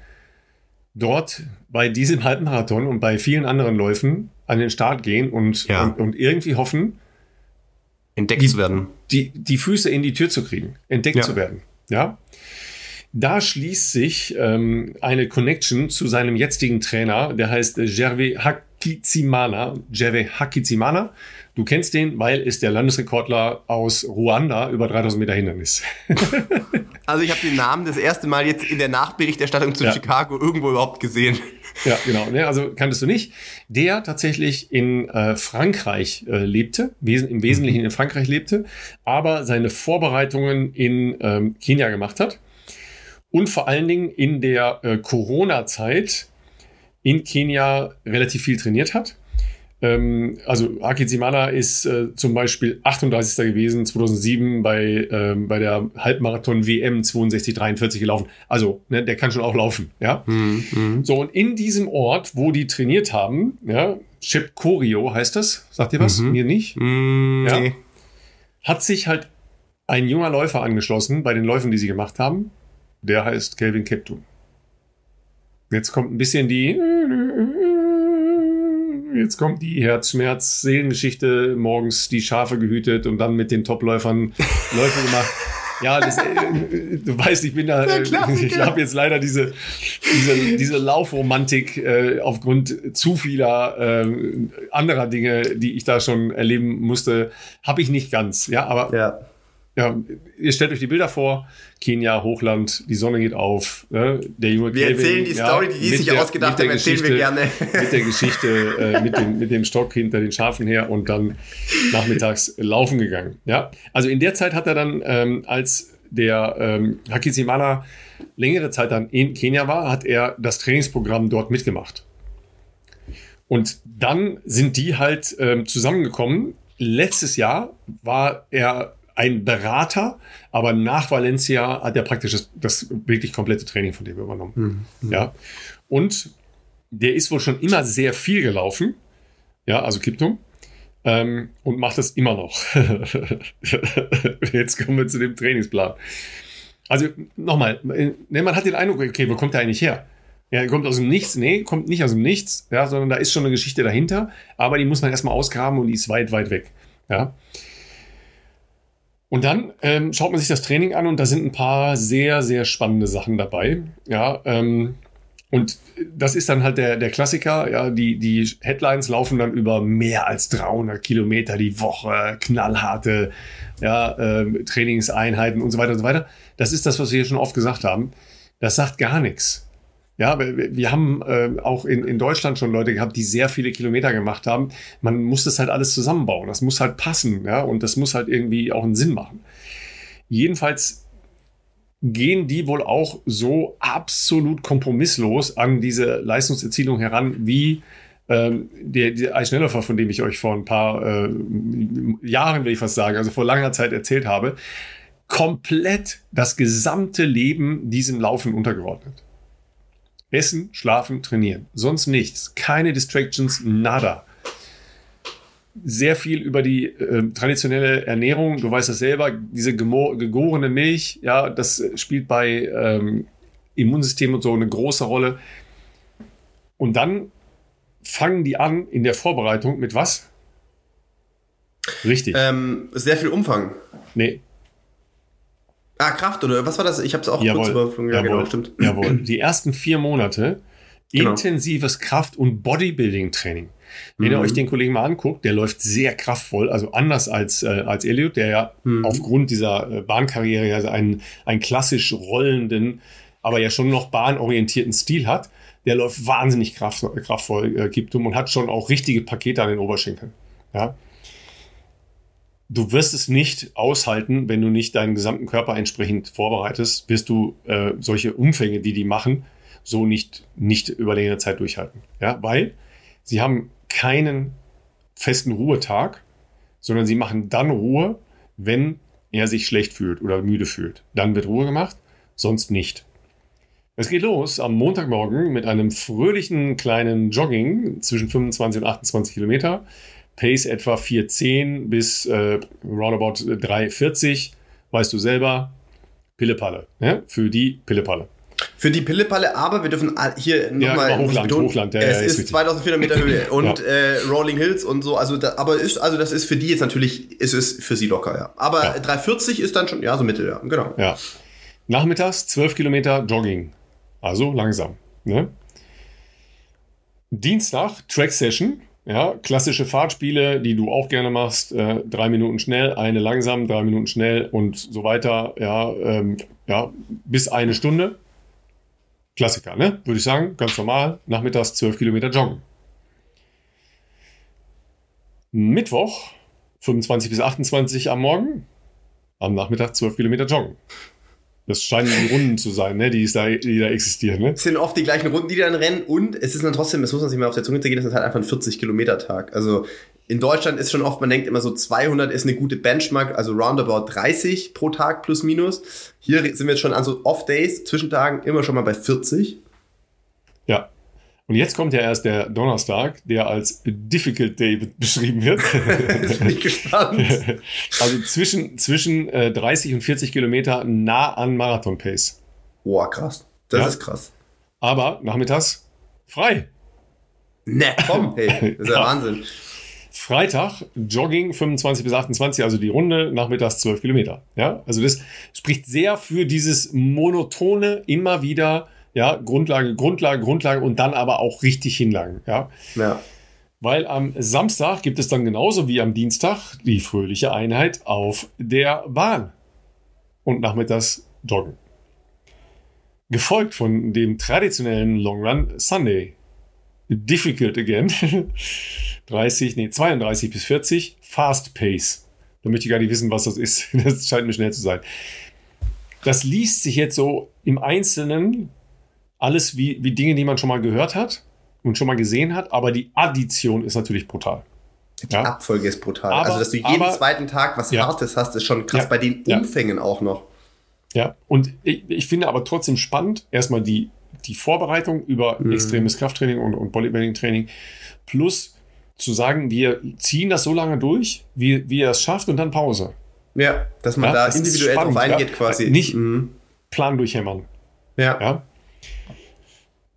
dort bei diesem Halbmarathon und bei vielen anderen Läufen an den Start gehen und, ja. und, und, irgendwie hoffen, entdeckt die, zu werden. Die, die Füße in die Tür zu kriegen, entdeckt ja. zu werden. Ja. Da schließt sich ähm, eine Connection zu seinem jetzigen Trainer, der heißt Gervais Hack Hakizimana, Jeve Hakizimana. Du kennst den, weil ist der Landesrekordler aus Ruanda über 3000 Meter Hindernis. also ich habe den Namen das erste Mal jetzt in der Nachberichterstattung zu ja. Chicago irgendwo überhaupt gesehen. Ja, genau. Also kanntest du nicht. Der tatsächlich in äh, Frankreich äh, lebte, wes im Wesentlichen mhm. in Frankreich lebte, aber seine Vorbereitungen in ähm, Kenia gemacht hat und vor allen Dingen in der äh, Corona-Zeit in Kenia relativ viel trainiert hat. Ähm, also Akizimana ist äh, zum Beispiel 38. gewesen 2007 bei, ähm, bei der Halbmarathon WM 62,43 gelaufen. Also ne, der kann schon auch laufen. Ja. Mhm, mhm. So und in diesem Ort, wo die trainiert haben, ja, Chepkorio heißt das. Sagt ihr was? Mhm. Mir nicht. Mhm, ja. Hat sich halt ein junger Läufer angeschlossen bei den Läufen, die sie gemacht haben. Der heißt Kelvin Keptun. Jetzt kommt ein bisschen die jetzt kommt die Herzschmerz-Seelengeschichte, morgens die Schafe gehütet und dann mit den Topläufern Läufe gemacht. Ja, das, äh, du weißt, ich bin da, äh, ich habe jetzt leider diese, diese, diese Laufromantik äh, aufgrund zu vieler äh, anderer Dinge, die ich da schon erleben musste, habe ich nicht ganz. Ja, aber ja ja, ihr stellt euch die Bilder vor, Kenia, Hochland, die Sonne geht auf, ne? der junge Wir Kevin, erzählen die ja, Story, die die sich der, ausgedacht haben, erzählen wir gerne. Mit der Geschichte, äh, mit, dem, mit dem Stock hinter den Schafen her und dann nachmittags laufen gegangen. Ja, also in der Zeit hat er dann, ähm, als der ähm, Hakizimana längere Zeit dann in Kenia war, hat er das Trainingsprogramm dort mitgemacht. Und dann sind die halt ähm, zusammengekommen. Letztes Jahr war er ein Berater, aber nach Valencia hat er praktisch das, das wirklich komplette Training von dem übernommen. Mhm. mhm. Ja. Und der ist wohl schon immer sehr viel gelaufen. Ja, also Kiptum. Ähm, und macht das immer noch. Jetzt kommen wir zu dem Trainingsplan. Also nochmal, ne, man hat den Eindruck, okay, wo kommt der eigentlich her? Ja, kommt aus dem Nichts. Nee, kommt nicht aus dem Nichts, ja, sondern da ist schon eine Geschichte dahinter, aber die muss man erstmal ausgraben und die ist weit, weit weg. Ja. Und dann ähm, schaut man sich das Training an und da sind ein paar sehr, sehr spannende Sachen dabei. Ja, ähm, und das ist dann halt der, der Klassiker. Ja, die, die Headlines laufen dann über mehr als 300 Kilometer die Woche, knallharte ja, äh, Trainingseinheiten und so weiter und so weiter. Das ist das, was wir hier schon oft gesagt haben. Das sagt gar nichts. Ja, wir, haben äh, auch in, in Deutschland schon Leute gehabt, die sehr viele Kilometer gemacht haben. Man muss das halt alles zusammenbauen. Das muss halt passen, ja, und das muss halt irgendwie auch einen Sinn machen. Jedenfalls gehen die wohl auch so absolut kompromisslos an diese Leistungserzielung heran, wie ähm, der, der Eisschnellläufer, von dem ich euch vor ein paar äh, Jahren, will ich fast sagen, also vor langer Zeit erzählt habe, komplett das gesamte Leben diesem Laufen untergeordnet. Essen, schlafen, trainieren. Sonst nichts. Keine Distractions, nada. Sehr viel über die äh, traditionelle Ernährung. Du weißt das selber, diese gegorene Milch, ja, das spielt bei ähm, Immunsystem und so eine große Rolle. Und dann fangen die an in der Vorbereitung mit was? Richtig. Ähm, sehr viel Umfang. Nee, Ah, Kraft oder was war das? Ich habe es auch jawohl, kurz überflogen. Ja, jawohl, genau, stimmt. Jawohl. Die ersten vier Monate genau. intensives Kraft- und Bodybuilding-Training. Wenn mhm. ihr euch den Kollegen mal anguckt, der läuft sehr kraftvoll, also anders als, äh, als Elliot, der ja mhm. aufgrund dieser äh, Bahnkarriere ja einen, einen klassisch rollenden, aber ja schon noch bahnorientierten Stil hat. Der läuft wahnsinnig kraft, kraftvoll, äh, Kiptum, und hat schon auch richtige Pakete an den Oberschenkeln. Ja du wirst es nicht aushalten, wenn du nicht deinen gesamten Körper entsprechend vorbereitest, wirst du äh, solche Umfänge, die die machen, so nicht, nicht über längere Zeit durchhalten. Ja, weil sie haben keinen festen Ruhetag, sondern sie machen dann Ruhe, wenn er sich schlecht fühlt oder müde fühlt. Dann wird Ruhe gemacht, sonst nicht. Es geht los am Montagmorgen mit einem fröhlichen kleinen Jogging zwischen 25 und 28 Kilometer Pace etwa 4,10 bis äh, roundabout 3,40. Weißt du selber, Pillepalle. Ja? Für die Pillepalle. Für die Pillepalle, aber wir dürfen hier nochmal ja, Hochland, betonen, Hochland, ja, es ist, ist 2400 Meter Höhe und ja. äh, Rolling Hills und so, also da, aber ist, also das ist für die jetzt natürlich, ist es für sie locker, ja. Aber ja. 340 ist dann schon, ja, so Mittel, ja, genau. Ja. Nachmittags 12 Kilometer Jogging, also langsam. Ne? Dienstag Track Session, ja, klassische Fahrtspiele, die du auch gerne machst, äh, drei Minuten schnell, eine langsam, drei Minuten schnell und so weiter, ja, ähm, ja, bis eine Stunde. Klassiker, ne? Würde ich sagen, ganz normal, nachmittags 12 Kilometer joggen. Mittwoch 25 bis 28 am Morgen, am Nachmittag 12 Kilometer joggen. Das scheinen die Runden zu sein, ne, die, da, die da existieren. Ne? Es sind oft die gleichen Runden, die dann rennen und es ist dann trotzdem, das muss man sich mal auf der Zunge zergehen, das ist halt einfach ein 40-Kilometer-Tag. Also in Deutschland ist schon oft, man denkt immer so 200 ist eine gute Benchmark, also roundabout 30 pro Tag plus minus. Hier sind wir jetzt schon an so Off-Days, Zwischentagen immer schon mal bei 40. Ja, und jetzt kommt ja erst der Donnerstag, der als Difficult Day beschrieben wird. Jetzt bin ich gespannt. Also zwischen, zwischen äh, 30 und 40 Kilometer nah an Marathon-Pace. Boah, krass. Das ja. ist krass. Aber nachmittags frei. Ne, komm, hey, das ist ja Wahnsinn. Freitag Jogging 25 bis 28, also die Runde, nachmittags 12 Kilometer. Ja, also das spricht sehr für dieses monotone, immer wieder ja, Grundlage, Grundlage, Grundlage und dann aber auch richtig hinlangen. Ja. ja. Weil am Samstag gibt es dann genauso wie am Dienstag die fröhliche Einheit auf der Bahn. Und nachmittags Joggen. Gefolgt von dem traditionellen Long Run Sunday. Difficult again. 30, nee, 32 bis 40. Fast Pace. Da möchte ich gar nicht wissen, was das ist. Das scheint mir schnell zu sein. Das liest sich jetzt so im Einzelnen alles wie, wie Dinge, die man schon mal gehört hat und schon mal gesehen hat, aber die Addition ist natürlich brutal. Die ja? Abfolge ist brutal. Aber, also, dass du jeden aber, zweiten Tag was ja. Hartes hast, ist schon krass. Ja. Bei den Umfängen auch noch. Ja, und ich, ich, finde aber trotzdem spannend, erstmal die, die Vorbereitung über mhm. extremes Krafttraining und, und Bodybuilding-Training plus zu sagen, wir ziehen das so lange durch, wie, wie er es schafft und dann Pause. Ja, dass man da individuell drauf eingeht quasi. Nicht mhm. Plan durchhämmern. Ja. ja.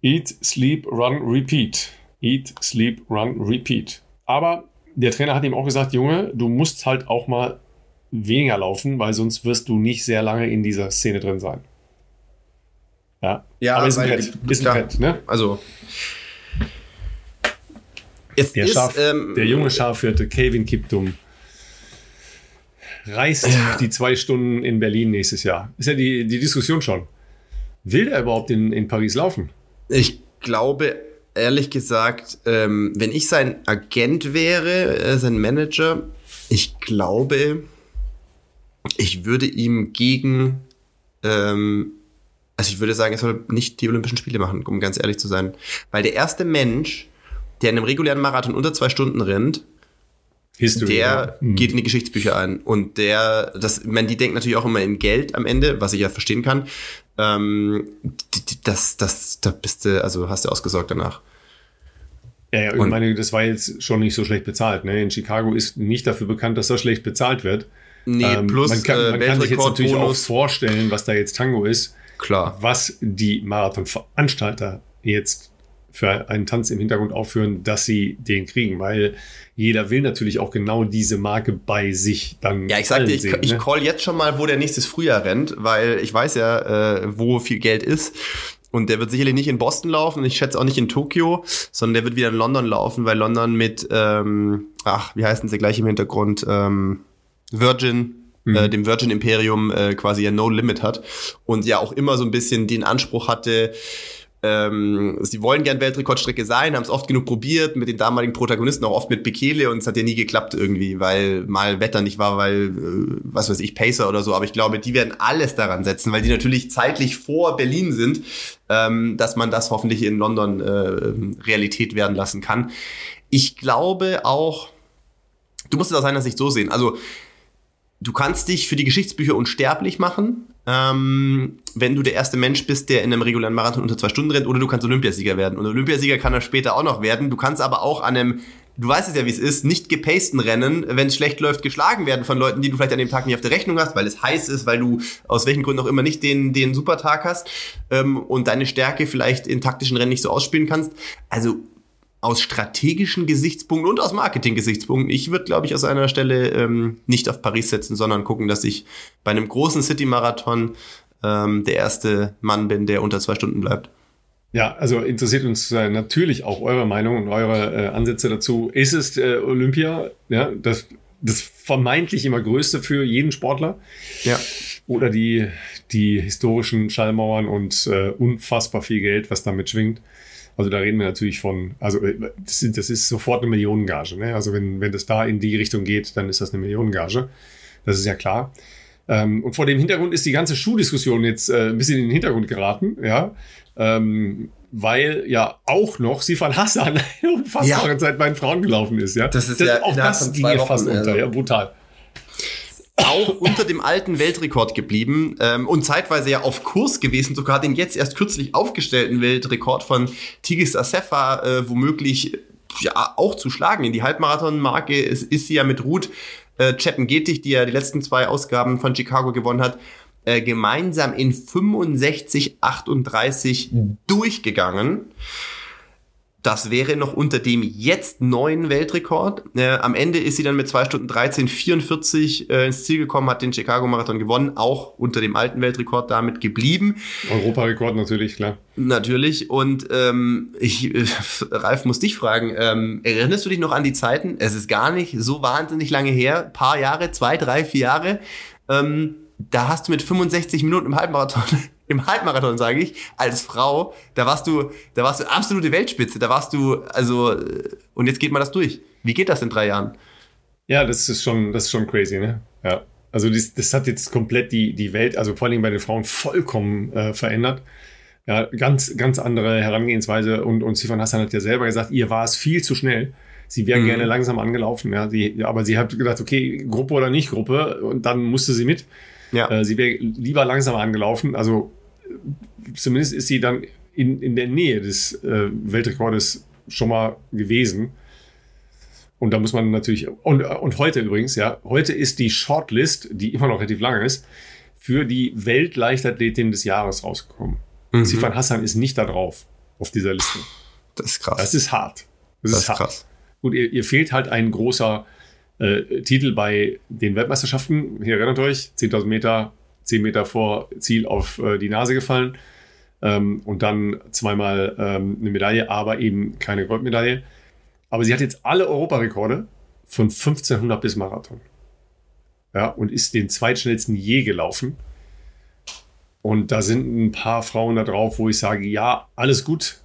Eat, Sleep, Run, Repeat. Eat, Sleep, Run, Repeat. Aber der Trainer hat ihm auch gesagt, Junge, du musst halt auch mal weniger laufen, weil sonst wirst du nicht sehr lange in dieser Szene drin sein. Ja, ja aber ist ein Brett. Ist ein Brett, ne? Also. Es der, ist, Schaf, ähm, der junge Schafhirte Kevin Kiptum reist ja. die zwei Stunden in Berlin nächstes Jahr. Ist ja die, die Diskussion schon. Will der überhaupt in, in Paris laufen? Ich glaube, ehrlich gesagt, ähm, wenn ich sein Agent wäre, äh, sein Manager, ich glaube, ich würde ihm gegen, ähm, also ich würde sagen, er soll nicht die Olympischen Spiele machen, um ganz ehrlich zu sein. Weil der erste Mensch, der in einem regulären Marathon unter zwei Stunden rennt, History, der ja. mhm. geht in die Geschichtsbücher ein. Und der, das, ich meine, die denkt natürlich auch immer in Geld am Ende, was ich ja verstehen kann. Ähm, das, das, da bist du, also hast du ausgesorgt danach. Ja, ja, ich meine, das war jetzt schon nicht so schlecht bezahlt. Ne? In Chicago ist nicht dafür bekannt, dass das schlecht bezahlt wird. Nee, ähm, plus man kann, man äh, kann sich jetzt natürlich auch vorstellen, was da jetzt Tango ist. Klar. Was die Marathonveranstalter jetzt für einen Tanz im Hintergrund aufführen, dass sie den kriegen, weil jeder will natürlich auch genau diese Marke bei sich dann. Ja, ich sagte, ich, sehen, ich ne? call jetzt schon mal, wo der nächstes Frühjahr rennt, weil ich weiß ja, äh, wo viel Geld ist. Und der wird sicherlich nicht in Boston laufen ich schätze auch nicht in Tokio, sondern der wird wieder in London laufen, weil London mit, ähm, ach, wie heißen sie gleich im Hintergrund, ähm, Virgin, mhm. äh, dem Virgin Imperium äh, quasi ja No Limit hat und ja auch immer so ein bisschen den Anspruch hatte, ähm, sie wollen gern Weltrekordstrecke sein, haben es oft genug probiert, mit den damaligen Protagonisten, auch oft mit Bekele und es hat ja nie geklappt irgendwie, weil mal Wetter nicht war, weil, äh, was weiß ich, Pacer oder so, aber ich glaube, die werden alles daran setzen, weil die natürlich zeitlich vor Berlin sind, ähm, dass man das hoffentlich in London äh, Realität werden lassen kann. Ich glaube auch, du musst es aus seiner Sicht so sehen, also du kannst dich für die Geschichtsbücher unsterblich machen, ähm, wenn du der erste Mensch bist, der in einem regulären Marathon unter zwei Stunden rennt, oder du kannst Olympiasieger werden. Und Olympiasieger kann er später auch noch werden. Du kannst aber auch an einem, du weißt es ja, wie es ist, nicht gepasten Rennen, wenn es schlecht läuft, geschlagen werden von Leuten, die du vielleicht an dem Tag nicht auf der Rechnung hast, weil es heiß ist, weil du aus welchen Gründen auch immer nicht den, den Supertag hast ähm, und deine Stärke vielleicht in taktischen Rennen nicht so ausspielen kannst. Also aus strategischen Gesichtspunkten und aus Marketing-Gesichtspunkten. Ich würde, glaube ich, aus einer Stelle ähm, nicht auf Paris setzen, sondern gucken, dass ich bei einem großen City-Marathon ähm, der erste Mann bin, der unter zwei Stunden bleibt. Ja, also interessiert uns äh, natürlich auch eure Meinung und eure äh, Ansätze dazu. Ist es äh, Olympia, ja, das, das vermeintlich immer Größte für jeden Sportler? Ja. oder die, die historischen Schallmauern und äh, unfassbar viel Geld, was damit schwingt. Also da reden wir natürlich von, also äh, das, ist, das ist sofort eine Millionengage. Ne? Also wenn, wenn das da in die Richtung geht, dann ist das eine Millionengage. Das ist ja klar. Ähm, und vor dem Hintergrund ist die ganze Schuhdiskussion jetzt äh, ein bisschen in den Hintergrund geraten, ja. Ähm, weil ja auch noch Sifan Hassan eine unfassbare ja. Zeit bei den Frauen gelaufen ist, ja. Das ist das, ja auch das ging ja fast unter, also. ja, brutal auch unter dem alten Weltrekord geblieben ähm, und zeitweise ja auf Kurs gewesen, sogar den jetzt erst kürzlich aufgestellten Weltrekord von Tigis Assefa äh, womöglich ja auch zu schlagen. In die Halbmarathon-Marke ist, ist sie ja mit Ruth äh, Cheppen-Getig, die ja die letzten zwei Ausgaben von Chicago gewonnen hat, äh, gemeinsam in 65, 38 durchgegangen. Das wäre noch unter dem jetzt neuen Weltrekord. Äh, am Ende ist sie dann mit 2 Stunden 13, 44 äh, ins Ziel gekommen, hat den Chicago-Marathon gewonnen, auch unter dem alten Weltrekord damit geblieben. Europarekord natürlich, klar. Natürlich. Und ähm, ich, äh, Ralf, muss dich fragen, ähm, erinnerst du dich noch an die Zeiten? Es ist gar nicht so wahnsinnig lange her, paar Jahre, zwei, drei, vier Jahre. Ähm, da hast du mit 65 Minuten im Halbmarathon im Halbmarathon, sage ich, als Frau, da warst du, da warst du absolute Weltspitze, da warst du, also, äh, und jetzt geht mal das durch. Wie geht das in drei Jahren? Ja, das ist schon, das ist schon crazy, ne? Ja. Also das, das hat jetzt komplett die, die Welt, also vor allem bei den Frauen vollkommen äh, verändert. Ja, ganz, ganz andere Herangehensweise und, und Sifan Hassan hat ja selber gesagt, ihr war es viel zu schnell. Sie wäre mhm. gerne langsam angelaufen, ja, sie, aber sie hat gedacht, okay, Gruppe oder nicht Gruppe und dann musste sie mit. Ja. Äh, sie wäre lieber langsam angelaufen. Also zumindest ist sie dann in, in der Nähe des äh, Weltrekordes schon mal gewesen. Und da muss man natürlich, und, und heute übrigens, ja, heute ist die Shortlist, die immer noch relativ lange ist, für die Weltleichtathletin des Jahres rausgekommen. Mhm. Sifan Hassan ist nicht da drauf, auf dieser Liste. Das ist krass. Das ist hart. Das, das ist, hart. krass. Gut, ihr, ihr fehlt halt ein großer äh, Titel bei den Weltmeisterschaften. Hier erinnert euch, 10.000 Meter, 10 Meter vor Ziel auf äh, die Nase gefallen. Ähm, und dann zweimal ähm, eine Medaille, aber eben keine Goldmedaille. Aber sie hat jetzt alle Europarekorde von 1500 bis Marathon. Ja, und ist den zweitschnellsten je gelaufen. Und da sind ein paar Frauen da drauf, wo ich sage, ja, alles gut.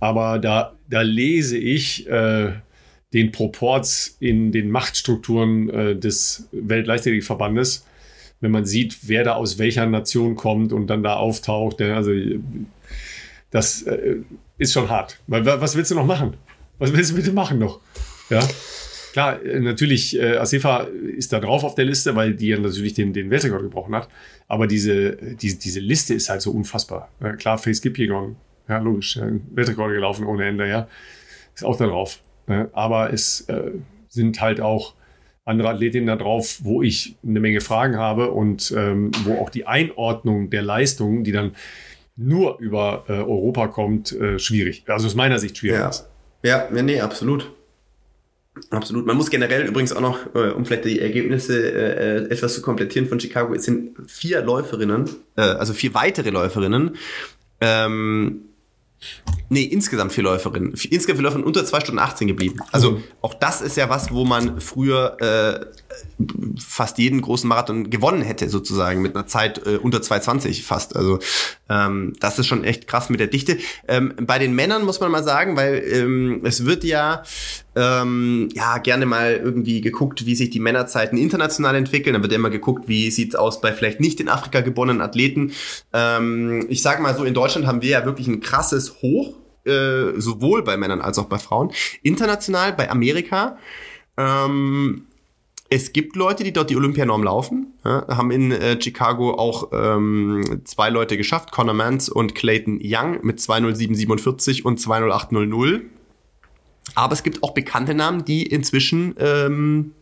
Aber da, da lese ich, äh, den Proports in den Machtstrukturen äh, des Weltleichtathletikverbandes, wenn man sieht, wer da aus welcher Nation kommt und dann da auftaucht. Also das äh, ist schon hart. Was willst du noch machen? Was willst du bitte machen noch? Ja. Klar, äh, natürlich, äh, Asefa ist da drauf auf der Liste, weil die ja natürlich den, den Weltrekord gebrochen hat. Aber diese, diese, diese Liste ist halt so unfassbar. Ja, klar, Face Gipjegon, ja, logisch, ja, Weltrekord gelaufen ohne Ende, ja. Ist auch da drauf. Ne? Aber es äh, sind halt auch andere Athletinnen da drauf, wo ich eine Menge Fragen habe und ähm, wo auch die Einordnung der Leistungen, die dann nur über äh, Europa kommt, äh, schwierig. Also aus meiner Sicht schwierig ja. ist. Ja, nee, absolut. Absolut. Man muss generell übrigens auch noch, äh, um vielleicht die Ergebnisse äh, äh, etwas zu komplettieren von Chicago, es sind vier Läuferinnen, äh, also vier weitere Läuferinnen, ähm, Nee, insgesamt vier Läuferinnen. Insgesamt vier Läuferinnen unter 2 Stunden 18 geblieben. Also mhm. auch das ist ja was, wo man früher äh, fast jeden großen Marathon gewonnen hätte, sozusagen, mit einer Zeit äh, unter 2,20 fast. Also ähm, das ist schon echt krass mit der Dichte. Ähm, bei den Männern muss man mal sagen, weil ähm, es wird ja ähm, ja gerne mal irgendwie geguckt, wie sich die Männerzeiten international entwickeln. Dann wird immer geguckt, wie sieht's aus bei vielleicht nicht in Afrika geborenen Athleten. Ähm, ich sage mal so, in Deutschland haben wir ja wirklich ein krasses Hoch, äh, sowohl bei Männern als auch bei Frauen. International bei Amerika. Ähm, es gibt Leute, die dort die Olympianorm laufen, ja, haben in äh, Chicago auch ähm, zwei Leute geschafft, Conor Mance und Clayton Young mit 20747 und 20800. Aber es gibt auch bekannte Namen, die inzwischen ähm,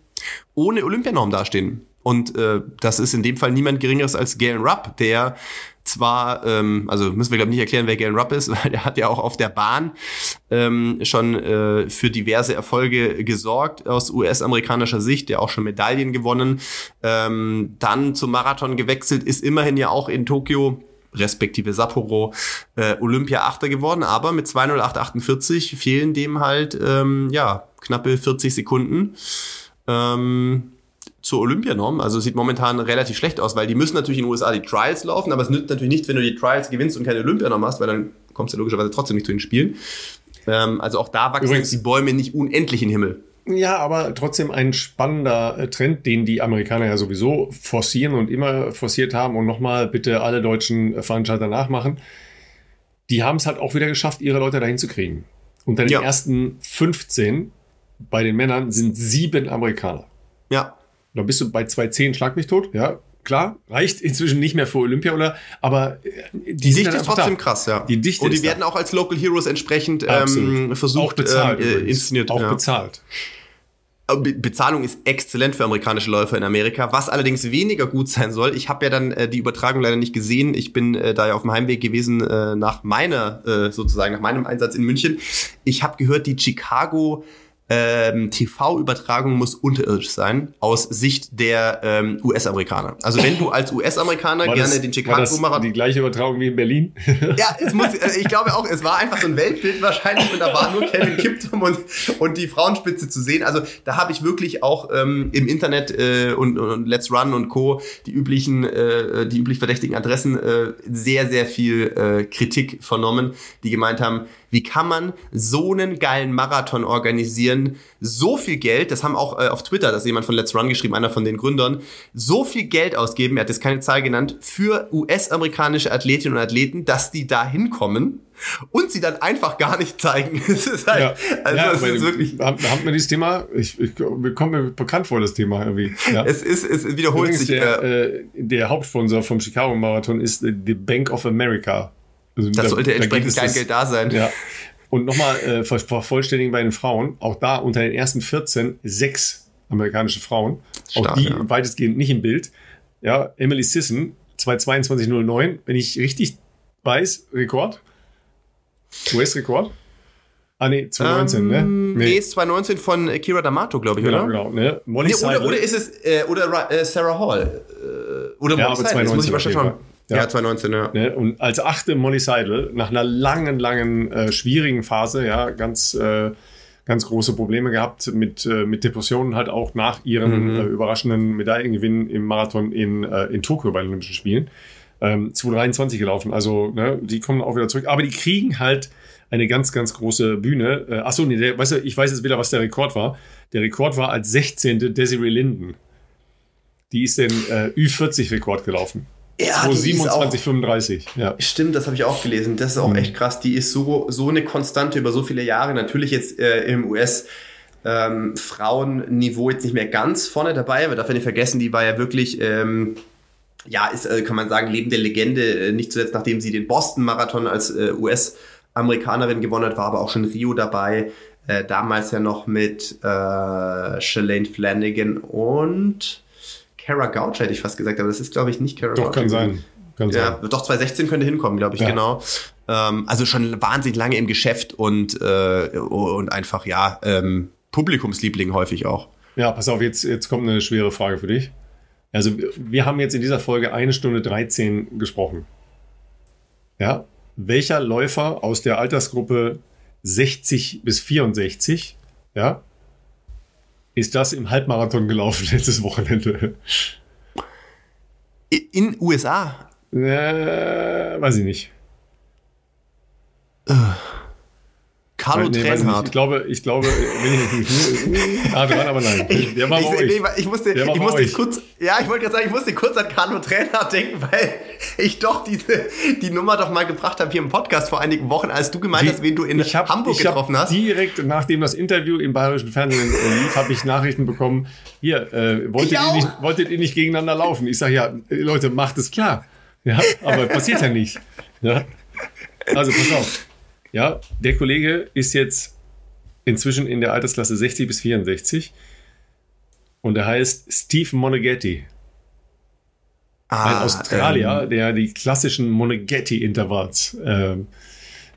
ohne Olympianorm dastehen. Und äh, das ist in dem Fall niemand Geringeres als Galen Rupp, der zwar, ähm, also müssen wir glaube ich nicht erklären, wer Galen Rupp ist, weil der hat ja auch auf der Bahn ähm, schon äh, für diverse Erfolge gesorgt aus US-amerikanischer Sicht, der auch schon Medaillen gewonnen, ähm, dann zum Marathon gewechselt, ist immerhin ja auch in Tokio respektive Sapporo äh, Olympia Achter geworden, aber mit 20848 fehlen dem halt ähm, ja knappe 40 Sekunden. Ähm, zur Olympianorm. Also sieht momentan relativ schlecht aus, weil die müssen natürlich in den USA die Trials laufen, aber es nützt natürlich nichts, wenn du die Trials gewinnst und keine Olympianorm hast, weil dann kommst du logischerweise trotzdem nicht zu den Spielen. Ähm, also auch da wachsen Übrigens- die Bäume nicht unendlich in den Himmel. Ja, aber trotzdem ein spannender äh, Trend, den die Amerikaner ja sowieso forcieren und immer forciert haben und nochmal bitte alle deutschen äh, Veranstalter nachmachen. Die haben es halt auch wieder geschafft, ihre Leute dahin zu kriegen. Unter den Ja. ersten 15 bei den Männern sind sieben Amerikaner. Ja, Da bist du bei 210 Schlag mich tot, ja, klar. Reicht inzwischen nicht mehr für Olympia, oder? Aber äh, die, die sind Dichte ist trotzdem da. krass, ja. Die Dichte und die ist da. werden auch als Local Heroes entsprechend ähm, versucht, auch bezahlt, ähm, äh, inszeniert. Auch ja. bezahlt. Be Bezahlung ist exzellent für amerikanische Läufer in Amerika, was allerdings weniger gut sein soll. Ich habe ja dann äh, die Übertragung leider nicht gesehen. Ich bin äh, da ja auf dem Heimweg gewesen äh, nach meiner, äh, sozusagen nach meinem Einsatz in München. Ich habe gehört, die Chicago ähm, TV-Übertragung muss unterirdisch sein, aus Sicht der ähm, US-Amerikaner. Also wenn du als US-Amerikaner gerne das, den Chicago-Marathon... die gleiche Übertragung wie in Berlin? Ja, es muss, äh, ich glaube auch, es war einfach so ein Weltbild wahrscheinlich und da war nur Kevin Kiptum und, und die Frauenspitze zu sehen. Also da habe ich wirklich auch ähm, im Internet äh, und, und Let's Run und Co. die üblichen, äh, die üblich verdächtigen Adressen äh, sehr, sehr viel äh, Kritik vernommen, die gemeint haben, wie kann man so einen geilen Marathon organisieren, so viel Geld, das haben auch äh, auf Twitter, das jemand von Let's Run geschrieben, einer von den Gründern, so viel Geld ausgeben, er hat jetzt keine Zahl genannt, für US-amerikanische Athletinnen und Athleten, dass die da hinkommen und sie dann einfach gar nicht zeigen. Es ist halt, Ja, also ja, weil ist wirklich, Haben, haben wir dieses Thema? Ich, ich mir kommt mir bekannt vor, das Thema irgendwie. Ja. es ist, es wiederholt Übrigens, sich. der, äh, äh, der Hauptsponsor vom Chicago Marathon ist äh, die Bank of America. Also das da- sollte da entsprechend es kein Geld da sein. Ja. Und nochmal äh, ver- vervollständigen bei den Frauen, auch da unter den ersten 14 sechs amerikanische Frauen. auch Stark, die ja. weitestgehend nicht im Bild. Ja, Emily Sisson, 222.09, wenn ich richtig weiß, Rekord. US-Rekord. Ah, nee, 2019, ne? Ähm, nee, ist 2019 von Kira D'Amato, glaube ich, Genau, oder? genau. Ne? Molly Nee, oder, oder ist es, äh, oder äh, Sarah Hall. Äh, oder Ja, Molly Seidel, das muss ich 2019 mal Ja. Ja. 2019, ja. Ne? Und als achte Molly Seidel, nach einer langen, langen, äh, schwierigen Phase, ja, ganz, äh, ganz große Probleme gehabt mit, äh, mit Depressionen, halt auch nach ihrem Mhm. äh, überraschenden Medaillengewinn im Marathon in, äh, in Tokio bei den Olympischen Spielen. Ähm, 223 gelaufen. Also, ne, die kommen auch wieder zurück. Aber die kriegen halt eine ganz, ganz große Bühne. Äh, achso, nee, der, weißt du, ich weiß jetzt wieder, was der Rekord war. Der Rekord war als 16. Desiree Linden. Die ist den äh, Ü40-Rekord gelaufen. Ja, die ist auch- 27, 35. Ja. Stimmt, das habe ich auch gelesen. Das ist auch echt krass. Die ist so, so eine Konstante über so viele Jahre. Natürlich jetzt äh, im US ähm, Frauenniveau jetzt nicht mehr ganz vorne dabei, aber darf ja nicht vergessen, die war ja wirklich, ähm, ja, ist, äh, kann man sagen, lebende Legende, äh, nicht zuletzt nachdem sie den Boston-Marathon als äh, US-Amerikanerin gewonnen hat, war aber auch schon Rio dabei. Äh, damals ja noch mit äh, Shalane Flanagan und Kara Gouch, hätte ich fast gesagt, aber das ist, glaube ich, nicht Kara Doch, Gouch kann sein. Kann Ja, sein. doch 2016 könnte hinkommen, glaube ich, Ja. genau. Ähm, also schon wahnsinnig lange im Geschäft und, äh, und einfach, ja, ähm, Publikumsliebling häufig auch. Ja, pass auf, jetzt, jetzt kommt eine schwere Frage für dich. Also, wir- wir haben jetzt in dieser Folge eine Stunde 13 gesprochen. Ja, welcher Läufer aus der Altersgruppe 60 bis 64, ja, ist das im Halbmarathon gelaufen letztes Wochenende? In USA. Äh, weiß ich nicht. Carlo Nee, weiß ich, ich glaube, ich glaube, ich ah, dran, aber nein. Der war ich, euch. nee, ich musste, ich musste kurz, ja, ich wollte gerade sagen, ich musste kurz an Carlo Trennhardt denken, weil ich doch diese, die Nummer doch mal gebracht habe hier im Podcast vor einigen Wochen, als du gemeint hast, wen du in ich hab, Hamburg ich getroffen hast. Direkt nachdem das Interview im bayerischen Fernsehen äh, lief, habe ich Nachrichten bekommen. Hier, äh, wolltet, Ich ihr nicht, wolltet ihr nicht gegeneinander laufen? Ich sage ja, äh, Leute, macht es klar. Ja, aber passiert ja nicht. Ja? Also pass auf. Ja, der Kollege ist jetzt inzwischen in der Altersklasse 60 bis 64 und er heißt Steve Moneghetti. Ein Ah, Australier, ähm, der die klassischen Moneghetti-Intervalls ähm,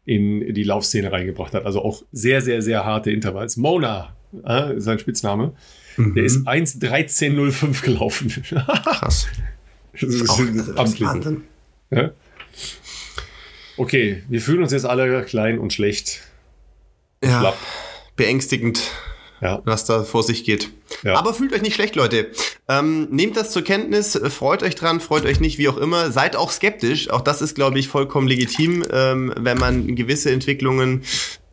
in die Laufszene reingebracht hat. Also auch sehr, sehr, sehr harte Intervalls. Mona, äh, ist sein Spitzname. Mhm. Der ist 1.13.05 gelaufen. krass. das ist Auch, das ist amtlich. Wahnsinn. Ja? Okay, wir fühlen uns jetzt alle klein und schlecht. Ja, Schlapp. beängstigend. Ja. was da vor sich geht. Ja. Aber fühlt euch nicht schlecht, Leute. Ähm, nehmt das zur Kenntnis, freut euch dran, freut euch nicht, wie auch immer. Seid auch skeptisch. Auch das ist, glaube ich, vollkommen legitim, ähm, wenn man gewisse Entwicklungen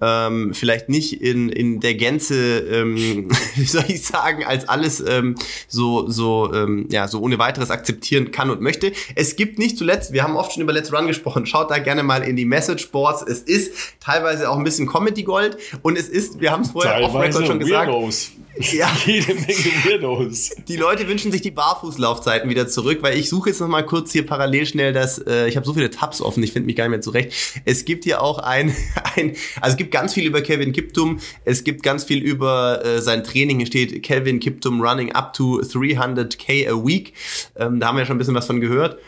ähm, vielleicht nicht in, in der Gänze, ähm, wie soll ich sagen, als alles ähm, so, so, ähm, ja, so ohne weiteres akzeptieren kann und möchte. Es gibt nicht zuletzt, wir haben oft schon über Let's Run gesprochen, schaut da gerne mal in die Message Boards. Es ist teilweise auch ein bisschen Comedy Gold und es ist, wir haben es vorher off Record schon gesagt. Weirdos. Ja. Menge Weirdos. Die Leute wünschen sich die Barfußlaufzeiten wieder zurück, weil ich suche jetzt noch mal kurz hier parallel schnell das, äh, ich habe so viele Tabs offen, ich finde mich gar nicht mehr zurecht. Es gibt hier auch ein, ein also es gibt ganz viel über Kevin Kiptum, es gibt ganz viel über äh, sein Training. Hier steht Kevin Kiptum running up to 300k a week. Ähm, da haben wir ja schon ein bisschen was von gehört.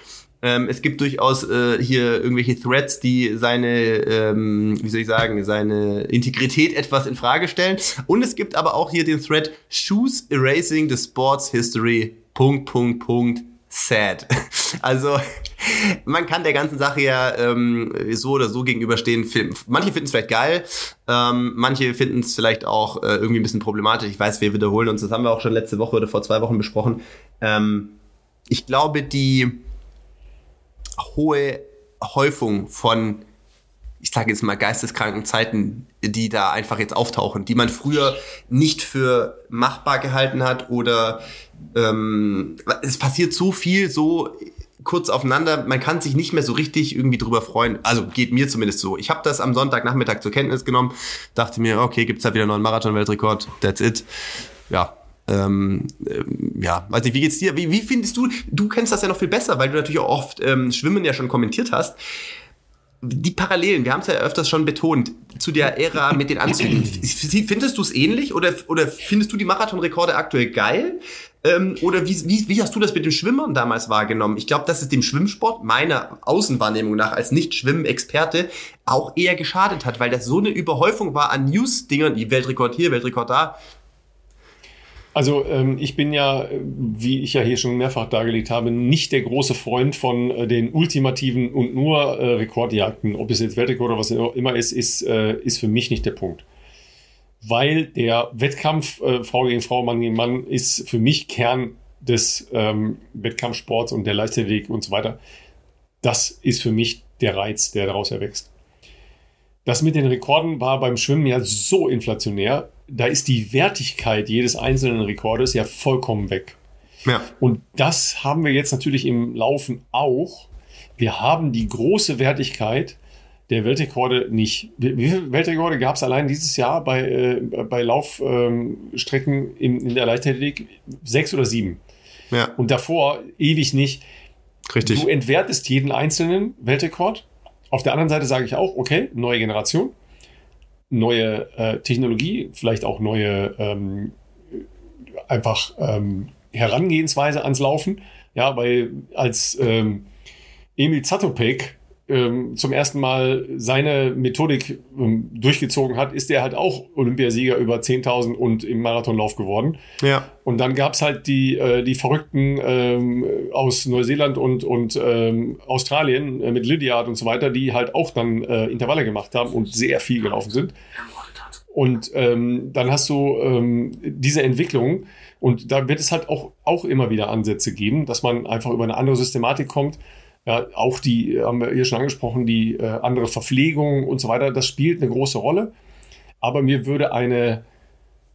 Ähm, es gibt durchaus äh, hier irgendwelche Threads, die seine, ähm, wie soll ich sagen, seine Integrität etwas in Frage stellen. Und es gibt aber auch hier den Thread Shoes Erasing the Sports History. Punkt, Punkt, Punkt. Sad. Also man kann der ganzen Sache ja ähm, so oder so gegenüberstehen. Manche finden es vielleicht geil, ähm, manche finden es vielleicht auch äh, irgendwie ein bisschen problematisch. Ich weiß, wir wiederholen uns, das haben wir auch schon letzte Woche oder vor zwei Wochen besprochen. Ähm, ich glaube, die hohe Häufung von, ich sage jetzt mal, geisteskranken Zeiten, die da einfach jetzt auftauchen, die man früher nicht für machbar gehalten hat oder ähm, es passiert so viel, so kurz aufeinander, man kann sich nicht mehr so richtig irgendwie drüber freuen. Also geht mir zumindest so. Ich habe das am Sonntagnachmittag zur Kenntnis genommen, dachte mir, okay, gibt's halt wieder einen neuen Marathon-Weltrekord, that's it. Ja, ähm, äh, ja, weiß nicht, wie geht's dir? Wie, wie findest du, du kennst das ja noch viel besser, weil du natürlich auch oft ähm, Schwimmen ja schon kommentiert hast. Die Parallelen, wir haben es ja öfters schon betont, zu der Ära mit den Anzügen. Findest du es ähnlich oder, oder findest du die Marathonrekorde aktuell geil? Ähm, oder wie, wie, wie hast du das mit den Schwimmern damals wahrgenommen? Ich glaube, dass es dem Schwimmsport meiner Außenwahrnehmung nach als Nicht-Schwimmen-Experte auch eher geschadet hat, weil das so eine Überhäufung war an News-Dingern, die Weltrekord hier, Weltrekord da. Also ähm, ich bin ja, wie ich ja hier schon mehrfach dargelegt habe, nicht der große Freund von äh, den ultimativen und nur äh, Rekordjagden. Ob es jetzt Weltrekord oder was immer ist, ist, äh, ist für mich nicht der Punkt. Weil der Wettkampf äh, Frau gegen Frau, Mann gegen Mann ist für mich Kern des ähm, Wettkampfsports und der Leichtathletik und so weiter. Das ist für mich der Reiz, der daraus erwächst. Das mit den Rekorden war beim Schwimmen ja so inflationär da ist die Wertigkeit jedes einzelnen Rekordes ja vollkommen weg. Ja. Und das haben wir jetzt natürlich im Laufen auch. Wir haben die große Wertigkeit der Weltrekorde nicht. Wie viele Weltrekorde gab es allein dieses Jahr bei, äh, bei Laufstrecken ähm, in, in der Leichtathletik? Sechs oder sieben. Ja. Und davor ewig nicht. Richtig. Du entwertest jeden einzelnen Weltrekord. Auf der anderen Seite sage ich auch, okay, neue Generation neue äh, Technologie, vielleicht auch neue ähm, einfach ähm, Herangehensweise ans Laufen. Ja, weil als ähm, Emil Zatopek ähm, zum ersten Mal seine Methodik ähm, durchgezogen hat, ist er halt auch Olympiasieger über 10.000 und im Marathonlauf geworden. Ja. Und dann gab es halt die, äh, die Verrückten ähm, aus Neuseeland und, und ähm, Australien äh, mit Lydiard und so weiter, die halt auch dann äh, Intervalle gemacht haben und sehr viel gelaufen sind. Und ähm, dann hast du ähm, diese Entwicklung und da wird es halt auch, auch immer wieder Ansätze geben, dass man einfach über eine andere Systematik kommt ja, auch die, haben wir hier schon angesprochen, die äh, andere Verpflegung und so weiter, das spielt eine große Rolle. Aber mir würde eine,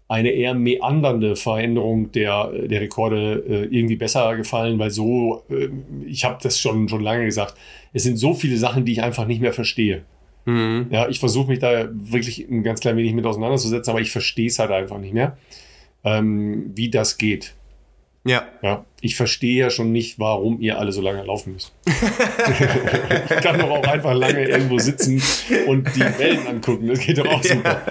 eine eher meandernde Veränderung der, der Rekorde äh, irgendwie besser gefallen, weil so, äh, ich habe das schon, schon lange gesagt, es sind so viele Sachen, die ich einfach nicht mehr verstehe. Mhm. Ja, ich versuche mich da wirklich ein ganz klein wenig mit auseinanderzusetzen, aber ich verstehe es halt einfach nicht mehr, ähm, wie das geht. Ja. ja. Ich verstehe ja schon nicht, warum ihr alle so lange laufen müsst. ich kann doch auch einfach lange irgendwo sitzen und die Wellen angucken. Das geht doch auch super.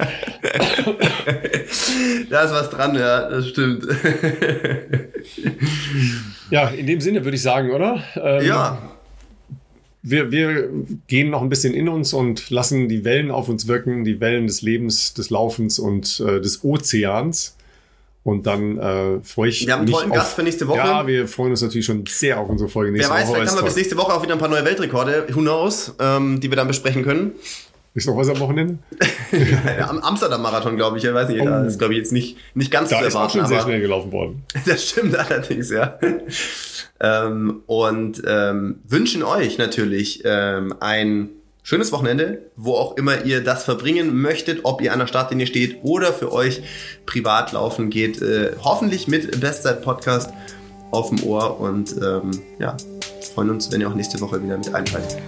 da ist was dran, ja, das stimmt. ja, in dem Sinne würde ich sagen, oder? Ähm, ja. Wir, wir gehen noch ein bisschen in uns und lassen die Wellen auf uns wirken, die Wellen des Lebens, des Laufens und äh, des Ozeans. Und dann äh, freue ich mich. Wir haben einen tollen Gast für nächste Woche. Ja, wir freuen uns natürlich schon sehr auf unsere Folge nächste Wer weiß, Woche. vielleicht haben wir bis nächste Woche auch wieder ein paar neue Weltrekorde, who knows, ähm, die wir dann besprechen können. Ist noch was am Wochenende? ja, am Amsterdam-Marathon, glaube ich. Ich weiß nicht, oh. da ist, glaube ich, jetzt nicht, nicht ganz da zu erwarten. Da ist auch schon sehr schnell gelaufen worden. Das stimmt allerdings, ja. ähm, und ähm, wünschen euch natürlich ähm, ein schönes Wochenende, wo auch immer ihr das verbringen möchtet, ob ihr an der Startlinie steht oder für euch privat laufen geht. Äh, hoffentlich mit Bestzeit Podcast auf dem Ohr und ähm, ja, freuen uns, wenn ihr auch nächste Woche wieder mit einschaltet.